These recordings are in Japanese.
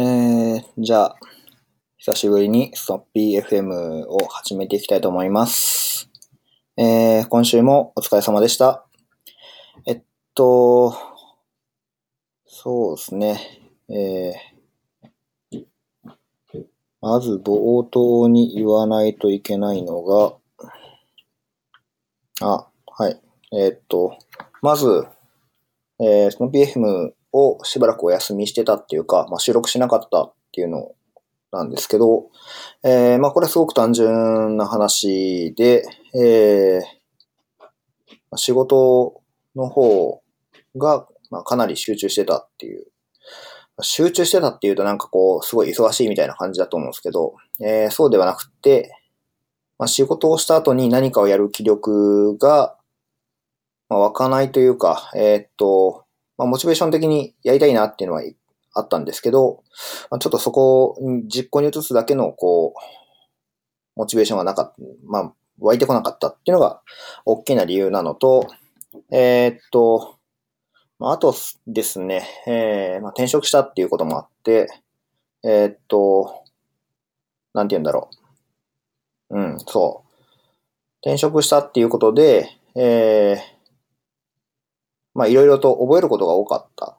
えー、じゃあ、久しぶりにストッピー FM を始めていきたいと思います。えー、今週もお疲れ様でした。えっと、そうですね。えー、まず冒頭に言わないといけないのが、あ、はい。えっと、まず、えー、スノピ FM をしばらくお休みしてたっていうか、まあ、収録しなかったっていうのなんですけど、えー、まあ、これはすごく単純な話で、えー、仕事の方が、まあ、かなり集中してたっていう。集中してたっていうとなんかこう、すごい忙しいみたいな感じだと思うんですけど、えー、そうではなくて、まあ、仕事をした後に何かをやる気力が、まあ、湧かないというか、えーっと、まあ、モチベーション的にやりたいなっていうのはあったんですけど、まあ、ちょっとそこに実行に移すだけの、こう、モチベーションがなかった、まあ、湧いてこなかったっていうのが大きな理由なのと、えーっと、まあ、あとですね、えーまあ、転職したっていうこともあって、えーっと、なんて言うんだろう。うん、そう。転職したっていうことで、えー、まあいろいろと覚えることが多かったっ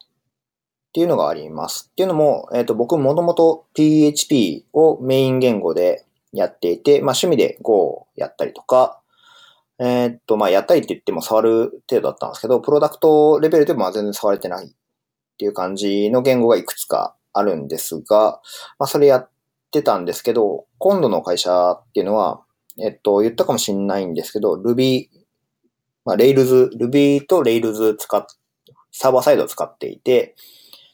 ていうのがあります。っていうのも、えっ、と、僕もともと PHP をメイン言語でやっていて、まあ趣味で Go をやったりとか、えっ、と、まあやったりって言っても触る程度だったんですけど、プロダクトレベルでも全然触れてないっていう感じの言語がいくつかあるんですが、まあそれやってたんですけど、今度の会社っていうのは、えっと、言ったかもしれないんですけど、Ruby、まあ、Rails、Ruby と Rails 使っ、サーバーサイドを使っていて、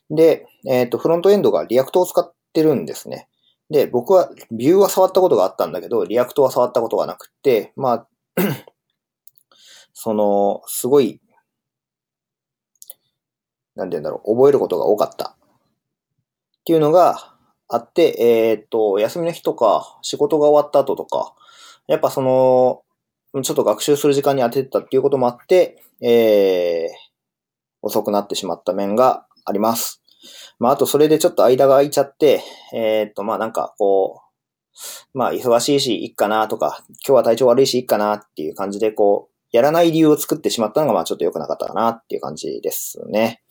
で、えっと、フロントエンドが React を使ってるんですね。で、僕は Vue は触ったことがあったんだけど、React は触ったことがなくて、まあ、その、すごい、なんて言うんだろう、覚えることが多かった。っていうのがあって、えっと、休みの日とか、仕事が終わった後とか、やっぱその、ちょっと学習する時間に当ててたっていうこともあって、えー、遅くなってしまった面があります。まあ、あとそれでちょっと間が空いちゃって、えーっと、まあなんかこう、まあ忙しいし、いっかなとか、今日は体調悪いし、いっかなっていう感じでこう、やらない理由を作ってしまったのがまあちょっと良くなかったかなっていう感じですね。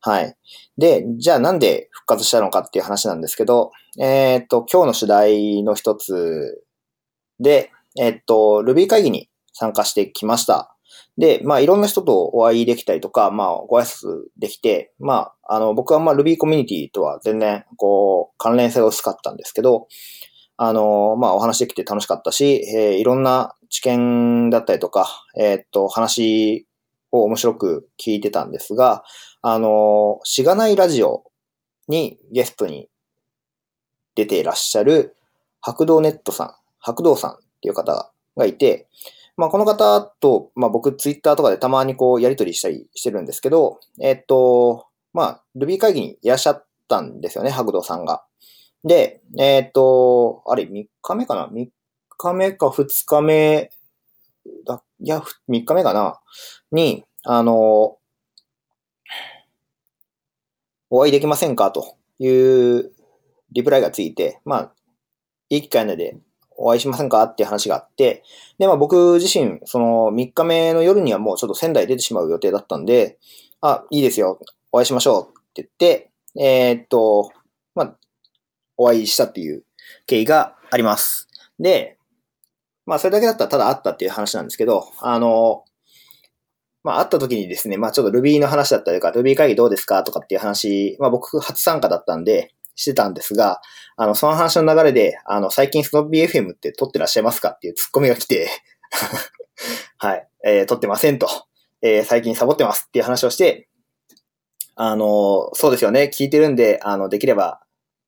はい。で、じゃあなんで復活したのかっていう話なんですけど、えーっと、今日の主題の一つで、えっと、Ruby 会議に参加してきました。で、まあ、いろんな人とお会いできたりとか、まあ、ご挨拶できて、まあ、あの、僕はまあ、Ruby コミュニティとは全然、こう、関連性が薄かったんですけど、あの、まあ、お話できて楽しかったし、えーいろんな知見だったりとか、えーっと、話を面白く聞いてたんですが、あの、しがないラジオにゲストに出ていらっしゃる白道ネットさん、白道さんっていう方がいて、まあこの方と、まあ僕ツイッターとかでたまにこうやりとりしたりしてるんですけど、えっと、まあ Ruby 会議にいらっしゃったんですよね、白道さんが。で、えっと、あれ3日目かな ?3 日目か2日目だ、いや、3日目かな？に、あの、お会いできませんか？というリプライがついて、まあ、いい機会なのでお会いしませんか？っていう話があって、で、まあ僕自身、その3日目の夜にはもうちょっと仙台出てしまう予定だったんで、あ、いいですよ、お会いしましょうって言って、えーっと、まあ、お会いしたっていう経緯があります。で、まあそれだけだったらただ会ったっていう話なんですけど、あの、まあ会った時にですね、まあちょっと Ruby の話だったりとか、Ruby 会議どうですか？とかっていう話、まあ僕初参加だったんで、してたんですが、あの、その話の流れで、あの、最近スノッピー FM って撮ってらっしゃいますかっていうツッコミが来て、はい、えー撮ってませんと、えー最近サボってますっていう話をして、あの、そうですよね、聞いてるんで、あの、できれば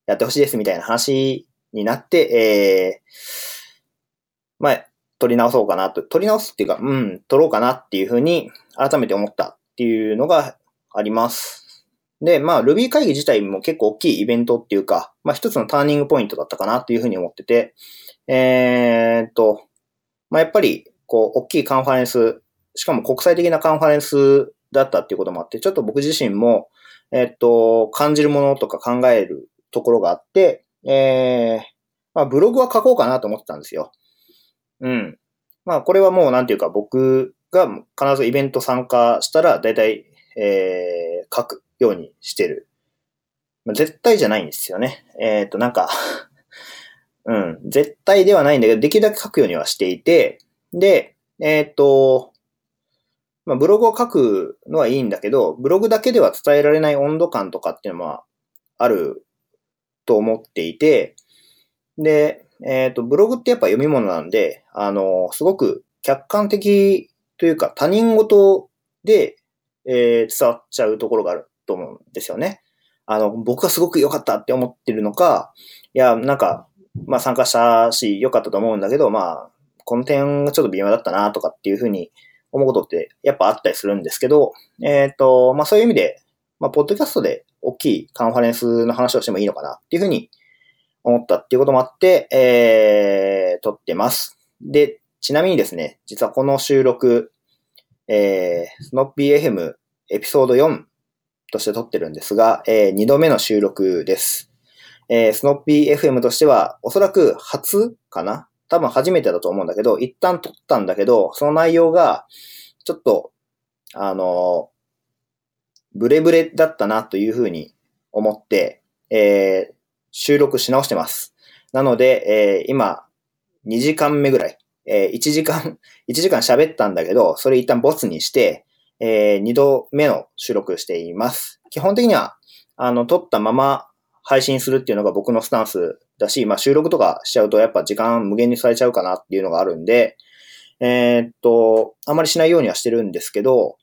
やってほしいですみたいな話になって、えーまあ、撮り直そうかなと、撮り直すっていうか、うん、撮ろうかなっていうふうに改めて思ったっていうのがあります。で、まあ、Ruby 会議自体も結構大きいイベントっていうか、まあ一つのターニングポイントだったかなっていうふうに思ってて、えーと、まあやっぱり、こう、大きいカンファレンス、しかも国際的なカンファレンスだったっていうこともあって、ちょっと僕自身も、えーっと、感じるものとか考えるところがあって、えー、まあ、ブログは書こうかなと思ってたんですよ。うん。まあ、これはもうなんていうか僕が必ずイベント参加したら、だいたい、えー、書くようにしてる。まあ、絶対じゃないんですよね。えっ、ー、と、なんか うん、絶対ではないんだけど、できるだけ書くようにはしていて、で、えっ、ー、と、まあ、ブログを書くのはいいんだけど、ブログだけでは伝えられない温度感とかっていうのはあると思っていて、で、えっ、ー、と、ブログってやっぱ読み物なんで、あの、すごく客観的というか他人事で、えー、伝わっちゃうところがあると思うんですよね。あの、僕はすごく良かったって思ってるのか、いや、なんか、まあ参加したし良かったと思うんだけど、まあ、この点がちょっと微妙だったなとかっていうふうに思うことってやっぱあったりするんですけど、えっ、ー、と、まあそういう意味で、まあ、ポッドキャストで大きいカンファレンスの話をしてもいいのかなっていうふうに思ったっていうこともあって、えー、撮ってます。で、ちなみにですね、実はこの収録、えー、スノッピー FM エピソード4として撮ってるんですが、えー、2度目の収録です。えー、スノッピー FM としては、おそらく初かな？多分初めてだと思うんだけど、一旦撮ったんだけど、その内容が、ちょっと、あの、ブレブレだったなというふうに思って、えー、収録し直してます。なので、えー、今、2時間目ぐらい、えー、1時間、1時間喋ったんだけど、それ一旦ボツにして、えー、2度目の収録しています。基本的には、あの、撮ったまま配信するっていうのが僕のスタンスだし、まあ収録とかしちゃうとやっぱ時間無限にされちゃうかなっていうのがあるんで、えー、っと、あまりしないようにはしてるんですけど、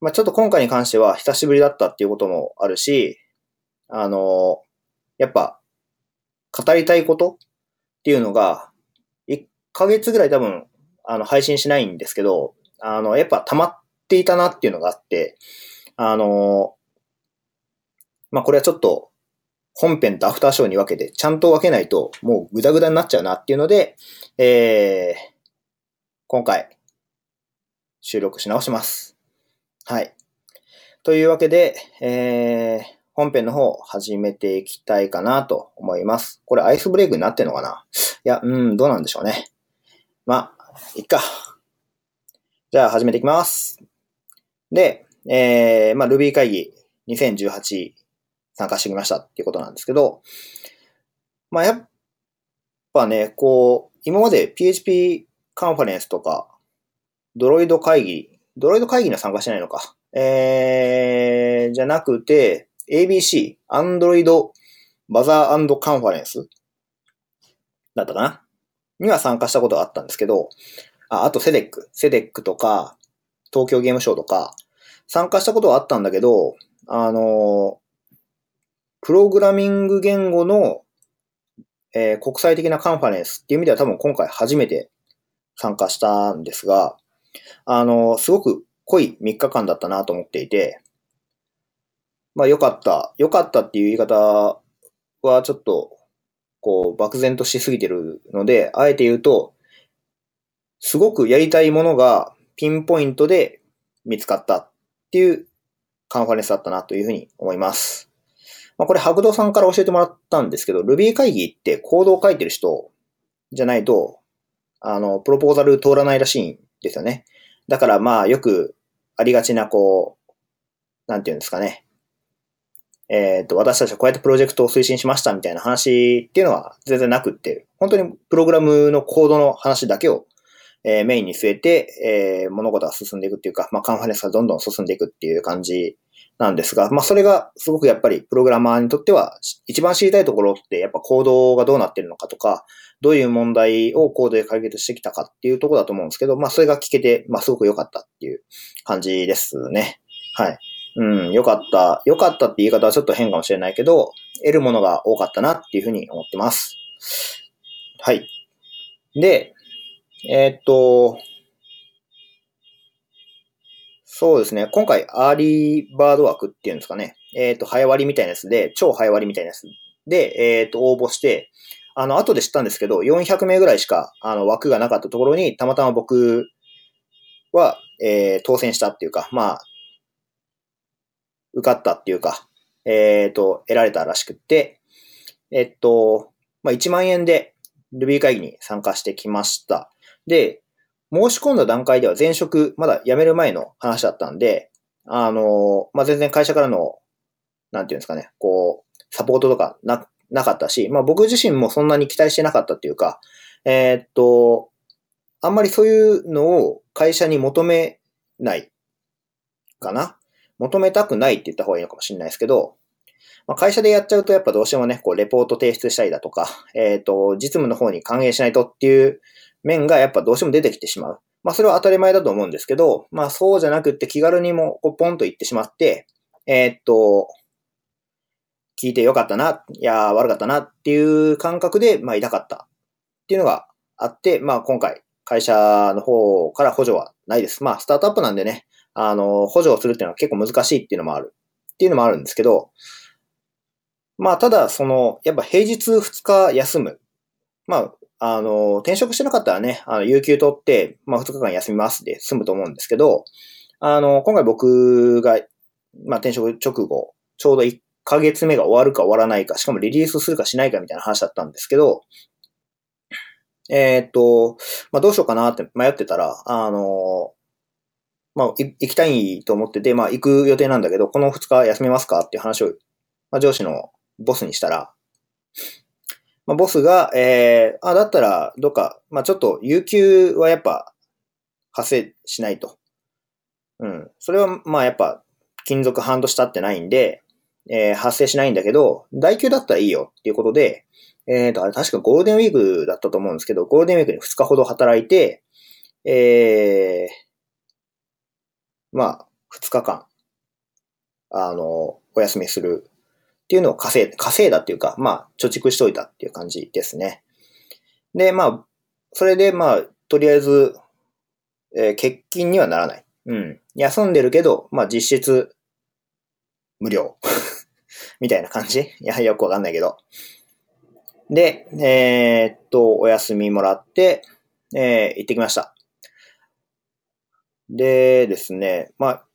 まあちょっと今回に関しては久しぶりだったっていうこともあるし、あの、やっぱ、語りたいことっていうのが、1ヶ月ぐらい多分、あの、配信しないんですけど、あの、やっぱ溜まっていたなっていうのがあって、あの、まあ、これはちょっと、本編とアフターショーに分けて、ちゃんと分けないと、もうグダグダになっちゃうなっていうので、えー、今回、収録し直します。はい。というわけで、えー、本編の方始めていきたいかなと思います。これアイスブレイクになってんのかな？いや、うん、どうなんでしょうね。まあ、いっか。じゃあ始めていきます。で、えー、まあ Ruby 会議2018参加してきましたっていうことなんですけど、まあやっぱね、こう、今まで PHP カンファレンスとか、ドロイド会議、ドロイド会議には参加してないのか。えー、じゃなくて、ABC、Android Buzzer カンファレンスだったかな？には参加したことがあったんですけど、あ、あと CEDEC、CEDEC とか、東京ゲームショウとか、参加したことはあったんだけど、あの、プログラミング言語の、えー、国際的なカンファレンスっていう意味では多分今回初めて参加したんですが、あの、すごく濃い3日間だったなと思っていて、まあ良かった。良かったっていう言い方はちょっと、こう、漠然としすぎてるので、あえて言うと、すごくやりたいものがピンポイントで見つかったっていうカンファレンスだったなというふうに思います。まあこれ、白道さんから教えてもらったんですけど、Ruby 会議ってコードを書いてる人じゃないと、あの、プロポーザル通らないらしいんですよね。だからまあよくありがちなこう、なんていうんですかね。えっ、ー、と、私たちはこうやってプロジェクトを推進しましたみたいな話っていうのは全然なくって、本当にプログラムのコードの話だけを、えー、メインに据えて、えー、物事が進んでいくっていうか、まあ、カンファレンスがどんどん進んでいくっていう感じなんですが、まあ、それがすごくやっぱりプログラマーにとっては、一番知りたいところって、やっぱコードがどうなってるのかとか、どういう問題をコードで解決してきたかっていうところだと思うんですけど、まあ、それが聞けて、まあ、すごく良かったっていう感じですね。はい。うん、良かった。良かったって言い方はちょっと変かもしれないけど、得るものが多かったなっていうふうに思ってます。はい。で、えー、っと、そうですね。今回、 early bird 枠っていうんですかね。えー、っと、早割りみたいなやつで、超早割りみたいなやつで、えー、っと、応募して、あの、後で知ったんですけど、400名ぐらいしか、あの、枠がなかったところに、たまたま僕は、えー、当選したっていうか、まあ、受かったっていうか、えっ、と、得られたらしくって、えっと、まあ、1万円で Ruby 会議に参加してきました。で、申し込んだ段階では前職、まだ辞める前の話だったんで、あの、まあ、全然会社からの、なんていうんですかね、こう、サポートとかな、なかったし、まあ、僕自身もそんなに期待してなかったっていうか、えー、っと、あんまりそういうのを会社に求めないかな。求めたくないって言った方がいいのかもしれないですけど、まあ、会社でやっちゃうとやっぱどうしてもね、こう、レポート提出したりだとか、えっ、と、実務の方に還元しないとっていう面がやっぱどうしても出てきてしまう。まあ、それは当たり前だと思うんですけど、まあ、そうじゃなくって気軽にもこうポンと言ってしまって、えっ、と、聞いてよかったな、いや、悪かったなっていう感覚で、まあ、いたかったっていうのがあって、まあ、今回、会社の方から補助はないです。まあ、スタートアップなんでね、あの、補助をするっていうのは結構難しいっていうのもある。っていうのもあるんですけど、まあ、ただ、その、やっぱ平日2日休む。まあ、あの、転職してなかったらね、あの、有給取って、まあ、2日間休みますで済むと思うんですけど、あの、今回僕が、まあ、転職直後、ちょうど1ヶ月目が終わるか終わらないか、しかもリリースするかしないかみたいな話だったんですけど、えー、っと、まあ、どうしようかなって迷ってたら、あの、まあ、行きたいと思ってて、まあ、行く予定なんだけど、この2日休みますかっていう話を、まあ、上司のボスにしたら、まあ、ボスが、えー、あ、だったら、どっか、まあ、ちょっと、有給はやっぱ、発生しないと。うん。それは、まあ、やっぱ、勤続半年経ってないんで、えー、発生しないんだけど、代給だったらいいよっていうことで、えっ、ー、と、あれ確かゴールデンウィークだったと思うんですけど、ゴールデンウィークに2日ほど働いて、えー、まあ、2日間、あの、お休みするっていうのを稼い、稼いだっていうか、まあ、貯蓄しといたっていう感じですね。で、まあ、それで、まあ、とりあえず、えー、欠勤にはならない。うん。休んでるけど、まあ、実質、無料。みたいな感じ？いや、よくわかんないけど。で、えー、っと、お休みもらって、えー、行ってきました。でですね、まあ、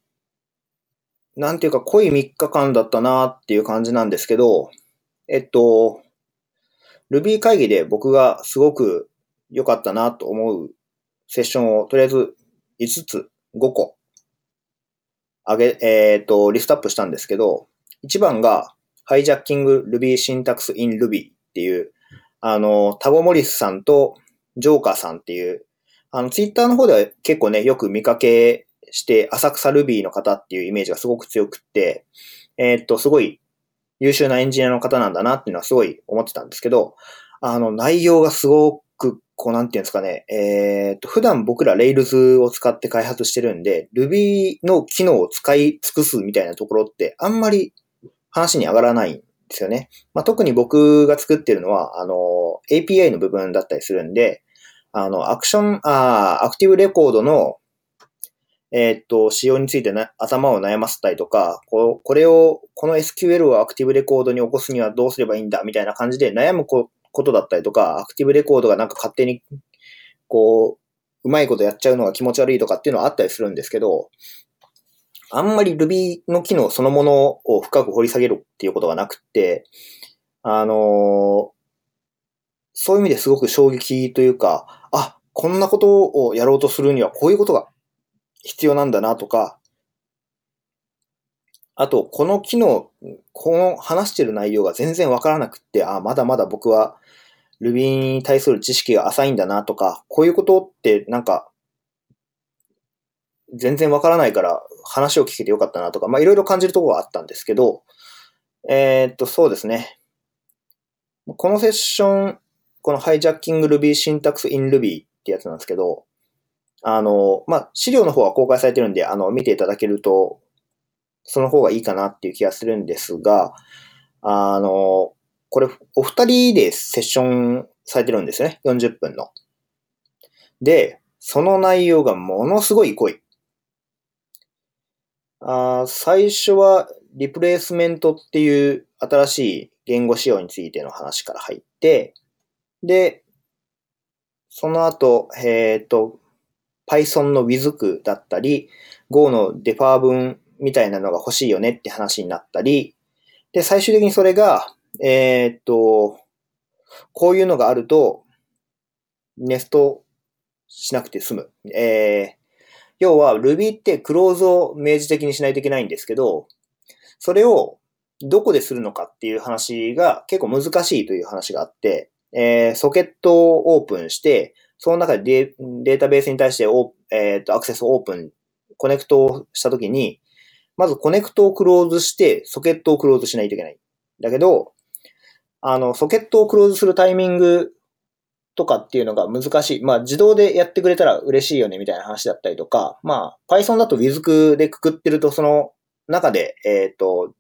なんていうか濃い3日間だったなっていう感じなんですけど、えっと、Ruby 会議で僕がすごく良かったなと思うセッションをとりあえず5つ、5個、あげ、えっ、と、リストアップしたんですけど、1番が Hijacking Ruby Syntax in Ruby っていう、あの、タゴモリスさんとジョーカーさんっていう、あの、ツイッターの方では結構ね、よく見かけして、浅草ルビーの方っていうイメージがすごく強くって、えー、っと、すごい優秀なエンジニアの方なんだなっていうのはすごい思ってたんですけど、あの、内容がすごく、こう、なんていうんですかね、えー、っと、普段僕ら Rails を使って開発してるんで、Ruby の機能を使い尽くすみたいなところってあんまり話に上がらないんですよね。まあ、特に僕が作ってるのは、あの、API の部分だったりするんで、あの、アクション、あアクティブレコードの、えー、っと、仕様についてな頭を悩ませたりとか、ここれを、この SQL をアクティブレコードに起こすにはどうすればいいんだみたいな感じで悩むことだったりとか、アクティブレコードがなんか勝手に、こう、うまいことやっちゃうのが気持ち悪いとかっていうのはあったりするんですけど、あんまり Ruby の機能そのものを深く掘り下げるっていうことがなくって、あのー、そういう意味ですごく衝撃というか、あ、こんなことをやろうとするにはこういうことが必要なんだなとか、あと、この機能、この話してる内容が全然わからなくって、あ、まだまだ僕は Ruby に対する知識が浅いんだなとか、こういうことってなんか全然わからないから話を聞けてよかったなとか、まあいろいろ感じるところがあったんですけど、えー、っと、そうですね。このセッション、この Hijacking Ruby Syntax in Ruby ってやつなんですけど、あの、まあ、資料の方は公開されてるんで、あの、見ていただけると、その方がいいかなっていう気がするんですが、あの、これ、お二人でセッションされてるんですね。40分の。で、その内容がものすごい濃い。あ最初はリプレイスメントっていう新しい言語仕様についての話から入って、で、その後、えっ、ー、と、Python の with だったり、Go のデファー文みたいなのが欲しいよねって話になったり、で、最終的にそれが、えーっと、こういうのがあると、ネストしなくて済む。えー、要は Ruby ってクローズを明示的にしないといけないんですけど、それをどこでするのかっていう話が結構難しいという話があって、えー、ソケットをオープンして、その中でデータベースに対してオえー、とアクセスオープン、コネクトをしたときに、まずコネクトをクローズして、ソケットをクローズしないといけない。だけど、あの、ソケットをクローズするタイミングとかっていうのが難しい。まあ、自動でやってくれたら嬉しいよね、みたいな話だったりとか、まあ、Python だと WIZK でくくってると、その中で、えっ、ー、と、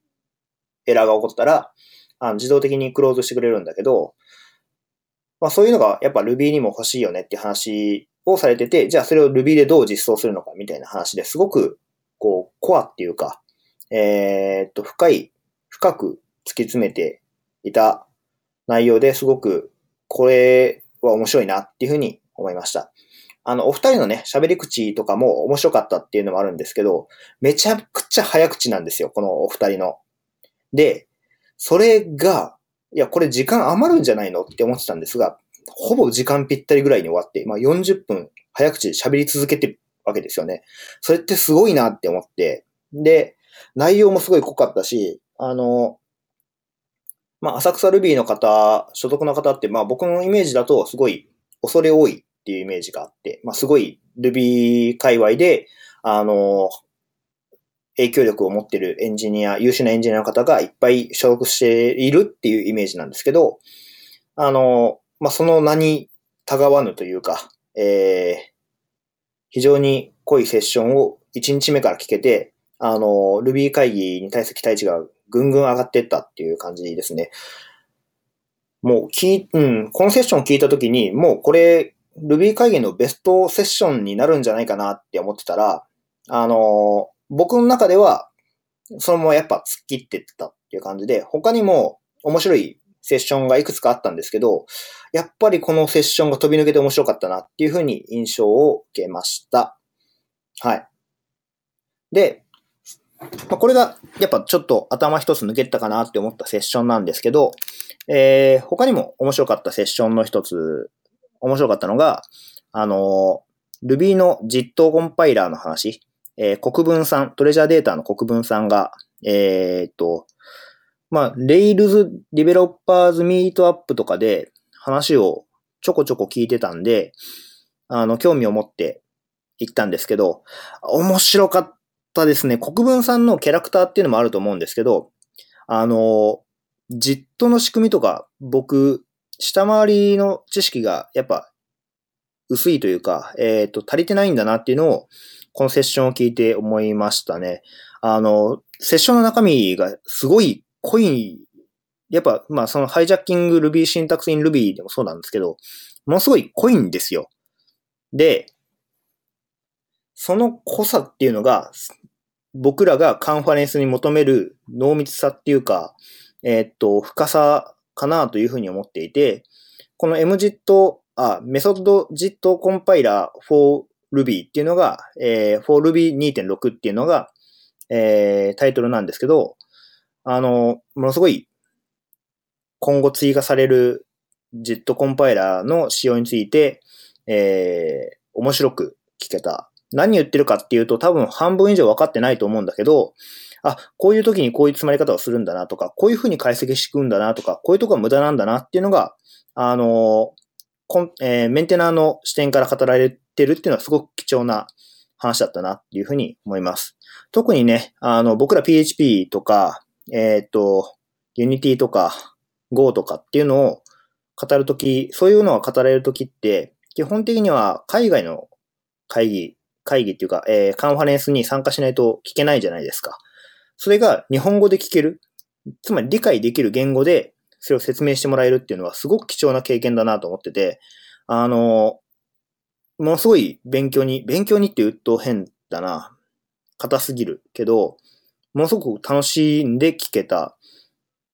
エラーが起こったら、あの自動的にクローズしてくれるんだけど、まあそういうのがやっぱ Ruby にも欲しいよねって話をされてて、じゃあそれを Ruby でどう実装するのかみたいな話ですごく、こう、コアっていうか、えー、っと、深い、深く突き詰めていた内容ですごく、これは面白いなっていうふうに思いました。あの、お二人のね、喋り口とかも面白かったっていうのもあるんですけど、めちゃくちゃ早口なんですよ、このお二人の。で、それが、いや、これ時間余るんじゃないのって思ってたんですが、ほぼ時間ぴったりぐらいに終わって、まあ40分早口で喋り続けてるわけですよね。それってすごいなって思って、で、内容もすごい濃かったし、あの、まあ、浅草ルビーの方、所属の方って、まあ僕のイメージだとすごい恐れ多いっていうイメージがあって、まあすごいルビー界隈で、あの、影響力を持ってるエンジニア、優秀なエンジニアの方がいっぱい所属しているっていうイメージなんですけど、あの、まあ、その名にたがわぬというか、えー、非常に濃いセッションを1日目から聞けて、あの、Ruby 会議に対する期待値がぐんぐん上がっていったっていう感じですね。もう、き、うん、このセッションを聞いたときに、もうこれ、Ruby 会議のベストセッションになるんじゃないかなって思ってたら、あの、僕の中では、そのままやっぱ突っ切ってったっていう感じで、他にも面白いセッションがいくつかあったんですけど、やっぱりこのセッションが飛び抜けて面白かったなっていうふうに印象を受けました。はい。で、まあ、これがやっぱちょっと頭一つ抜けたかなって思ったセッションなんですけど、えー、他にも面白かったセッションの一つ、面白かったのが、あの、Ruby の実装コンパイラーの話。えー、国分さん、トレジャーデータの国分さんが、えー、っと、まあ、Rails Developers Meetup とかで話をちょこちょこ聞いてたんで、あの、興味を持って行ったんですけど、面白かったですね。国分さんのキャラクターっていうのもあると思うんですけど、あの、ジットの仕組みとか、僕、下回りの知識がやっぱ薄いというか、えっ、ー、と、足りてないんだなっていうのを、このセッションを聞いて思いましたね。あの、セッションの中身がすごい濃い、やっぱ、まあそのハイジャッキング Ruby シンタクスイン Ruby でもそうなんですけど、ものすごい濃いんですよ。で、その濃さっていうのが、僕らがカンファレンスに求める濃密さっていうか、えー、っと、深さかなというふうに思っていて、この MJIT、あ、メソッド JIT コンパイラー for Ruby っていうのが、えー、for Ruby 2.6っていうのが、えー、タイトルなんですけど、あの、ものすごい今後追加される JIT コンパイラーの仕様について、えー、面白く聞けた。何言ってるかっていうと多分半分以上分かってないと思うんだけど、あ、こういう時にこういう詰まり方をするんだなとか、こういう風に解析していくんだなとか、こういうとこは無駄なんだなっていうのが、あの、えー、メンテナーの視点から語られてるっていうのはすごく貴重な話だったなっていうふうに思います。特にね、あの、僕ら PHP とか、えっ、ー、と、Unity とか Go とかっていうのを語るとき、そういうのが語られるときって、基本的には海外の会議、会議っていうか、えー、カンファレンスに参加しないと聞けないじゃないですか。それが日本語で聞ける。つまり理解できる言語でそれを説明してもらえるっていうのはすごく貴重な経験だなと思ってて、あの、ものすごい勉強に、勉強にって言うと変だな。硬すぎるけど、ものすごく楽しんで聞けたっ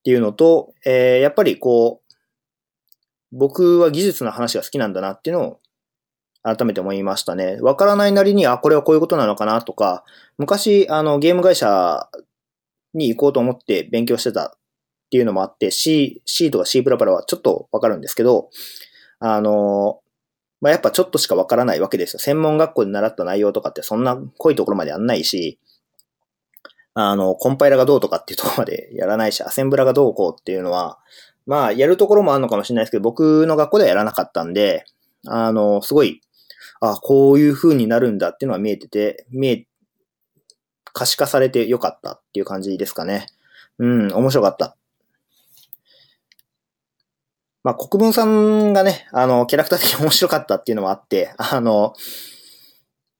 ていうのと、えー、やっぱりこう、僕は技術の話が好きなんだなっていうのを改めて思いましたね。わからないなりに、あ、これはこういうことなのかなとか、昔、あの、ゲーム会社に行こうと思って勉強してたっていうのもあって、C、C とか C++ プラプラはちょっとわかるんですけど、あの、まあ、やっぱちょっとしかわからないわけですよ。専門学校で習った内容とかってそんな濃いところまでやんないし、あの、コンパイラがどうとかっていうところまでやらないし、アセンブラがどうこうっていうのは、まあ、やるところもあるのかもしれないですけど、僕の学校ではやらなかったんで、あの、すごい、あ、こういう風になるんだっていうのは見えてて、見え、可視化されてよかったっていう感じですかね。うん、面白かった。まあ、国分さんがね、あの、キャラクター的に面白かったっていうのもあって、あの、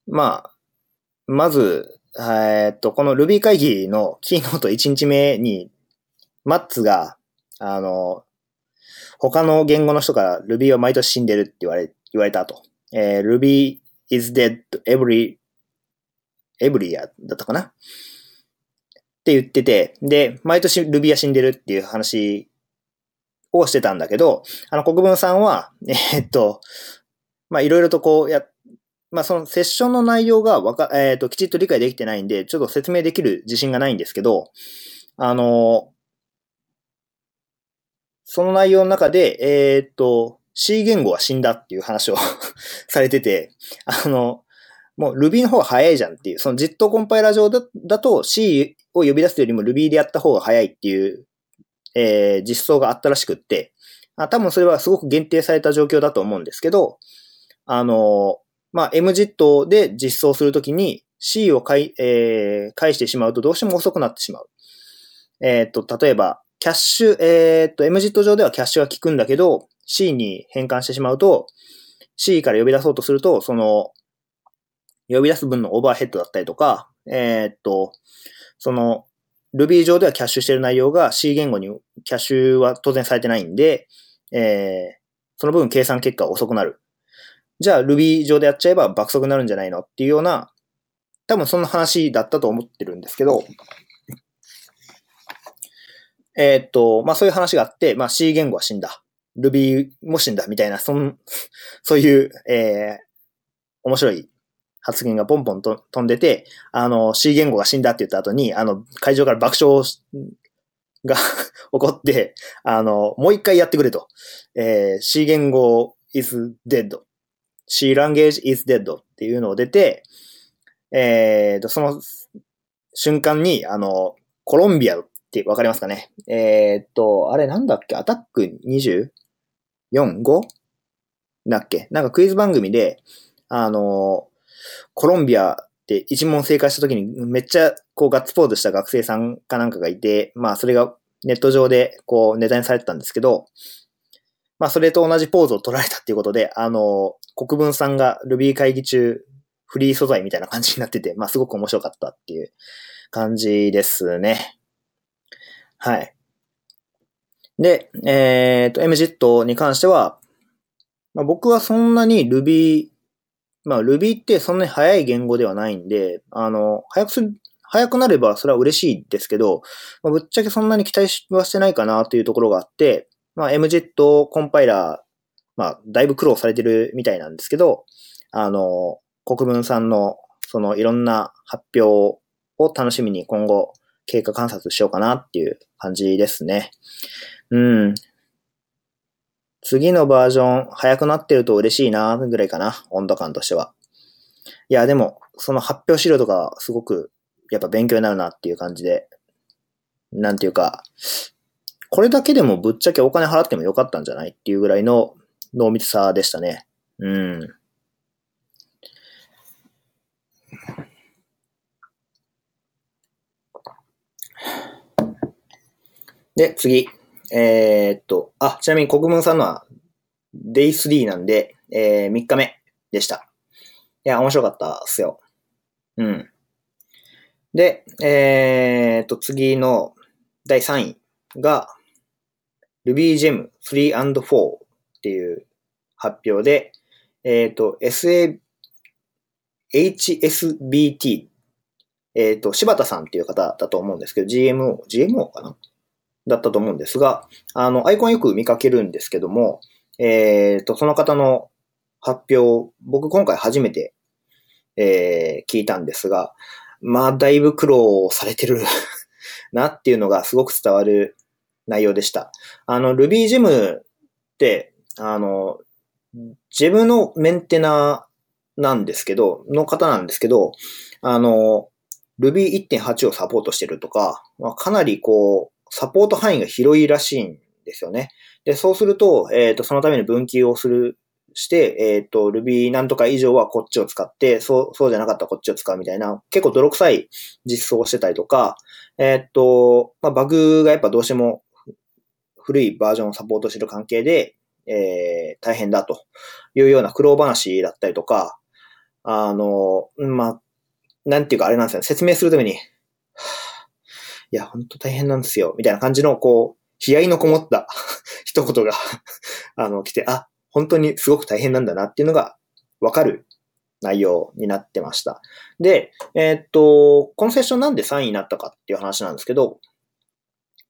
まあ、まず、えっと、この Ruby 会議のキーノート1日目に、マッツが、あの、他の言語の人から Ruby は毎年死んでるって言われ、言われたと。えー、Ruby is dead every, every year だったかな？って言ってて、で、毎年 Ruby は死んでるっていう話をしてたんだけど、あの、国分さんは、えー、っと、まあ、いろいろとこうや、まあ、そのセッションの内容がわか、えー、っと、きちっと理解できてないんで、ちょっと説明できる自信がないんですけど、あの、その内容の中で、えー、っと、C 言語は死んだっていう話を されてて、あの、もう Ruby の方が早いじゃんっていう、その JIT コンパイラー上だだと C を呼び出すよりも Ruby でやった方が早いっていうえー、実装があったらしくって、あ多分それはすごく限定された状況だと思うんですけど、あの、まあ、MJIT で実装するときに C を返,、えー、返してしまうとどうしても遅くなってしまう。えっ、ー、と、例えば、キャッシュ、えっ、ー、と、MJIT 上ではキャッシュが効くんだけど、C に変換してしまうと、C から呼び出そうとすると、その、呼び出す分のオーバーヘッドだったりとか、えっ、ー、と、その、Ruby 上ではキャッシュしている内容が C 言語にキャッシュは当然されてないんで、えー、その分計算結果は遅くなる。じゃあ Ruby 上でやっちゃえば爆速になるんじゃないのっていうような、多分そんな話だったと思ってるんですけど、えー、っと、まあそういう話があって、まあ C 言語は死んだ。Ruby も死んだみたいな、そん、そういう、えー、面白い発言がポンポンと飛んでて、あの、C 言語が死んだって言った後に、あの、会場から爆笑が 起こって、あの、もう一回やってくれと。えー、C 言語 is dead. C language is dead っていうのを出て、えーと、その瞬間に、あの、コロンビアってわかりますかねえーと、あれなんだっけ？アタック 24?5? だっけ？なんかクイズ番組で、あの、コロンビアって一問正解した時にめっちゃこうガッツポーズした学生さんかなんかがいて、まあそれがネット上でこうネタにされてたんですけど、まあそれと同じポーズを取られたっていうことで、あの、国分さんが Ruby 会議中フリー素材みたいな感じになってて、まあすごく面白かったっていう感じですね。はい。で、えっ、ー、と、MJIT に関しては、まあ、僕はそんなに Ruby まあ Ruby ってそんなに速い言語ではないんで、あの、早くす、早くなればそれは嬉しいですけど、まあ、ぶっちゃけそんなに期待はしてないかなというところがあって、まあ MJET コンパイラー、まあだいぶ苦労されてるみたいなんですけど、あの、国分さんのそのいろんな発表を楽しみに今後経過観察しようかなっていう感じですね。うん。次のバージョン早くなってると嬉しいなぐらいかな、温度感としては。いや、でも、その発表資料とかすごくやっぱ勉強になるなっていう感じで、なんていうか、これだけでもぶっちゃけお金払ってもよかったんじゃないっていうぐらいの濃密さでしたね。うん。で、次。えー、っと、あ、ちなみに国分さんのは、デイ3なんで、えー、3日目でした。いや、面白かったっすよ。うん。で、えー、っと、次の第3位が、RubyGem 3 and 4っていう発表で、えー、っと、SA、HSBT、えっ、と、柴田さんっていう方だと思うんですけど、GMO、GMO かな？だったと思うんですが、あの、アイコンよく見かけるんですけども、えっ、ー、と、その方の発表、僕今回初めて、えー、聞いたんですが、まあ、だいぶ苦労されてる なっていうのがすごく伝わる内容でした。あの、RubyGem って、あの、ジェムのメンテナーなんですけど、の方なんですけど、あの、Ruby1.8 をサポートしてるとか、まあ、かなりこう、サポート範囲が広いらしいんですよね。で、そうすると、えっ、ー、と、そのために分岐をする、して、えっ、ー、と、Ruby なんとか以上はこっちを使って、そう、そうじゃなかったらこっちを使うみたいな、結構泥臭い実装をしてたりとか、えっ、ー、と、まあ、バグがやっぱどうしても古いバージョンをサポートしてる関係で、えー、大変だというような苦労話だったりとか、あの、まあ、なんていうかあれなんですよね。説明するために、いや、ほんと大変なんですよ。みたいな感じの、こう、悲哀のこもった 一言が あの、来て、あ、本当にすごく大変なんだなっていうのがわかる内容になってました。で、えー、っと、このセッションなんで3位になったかっていう話なんですけど、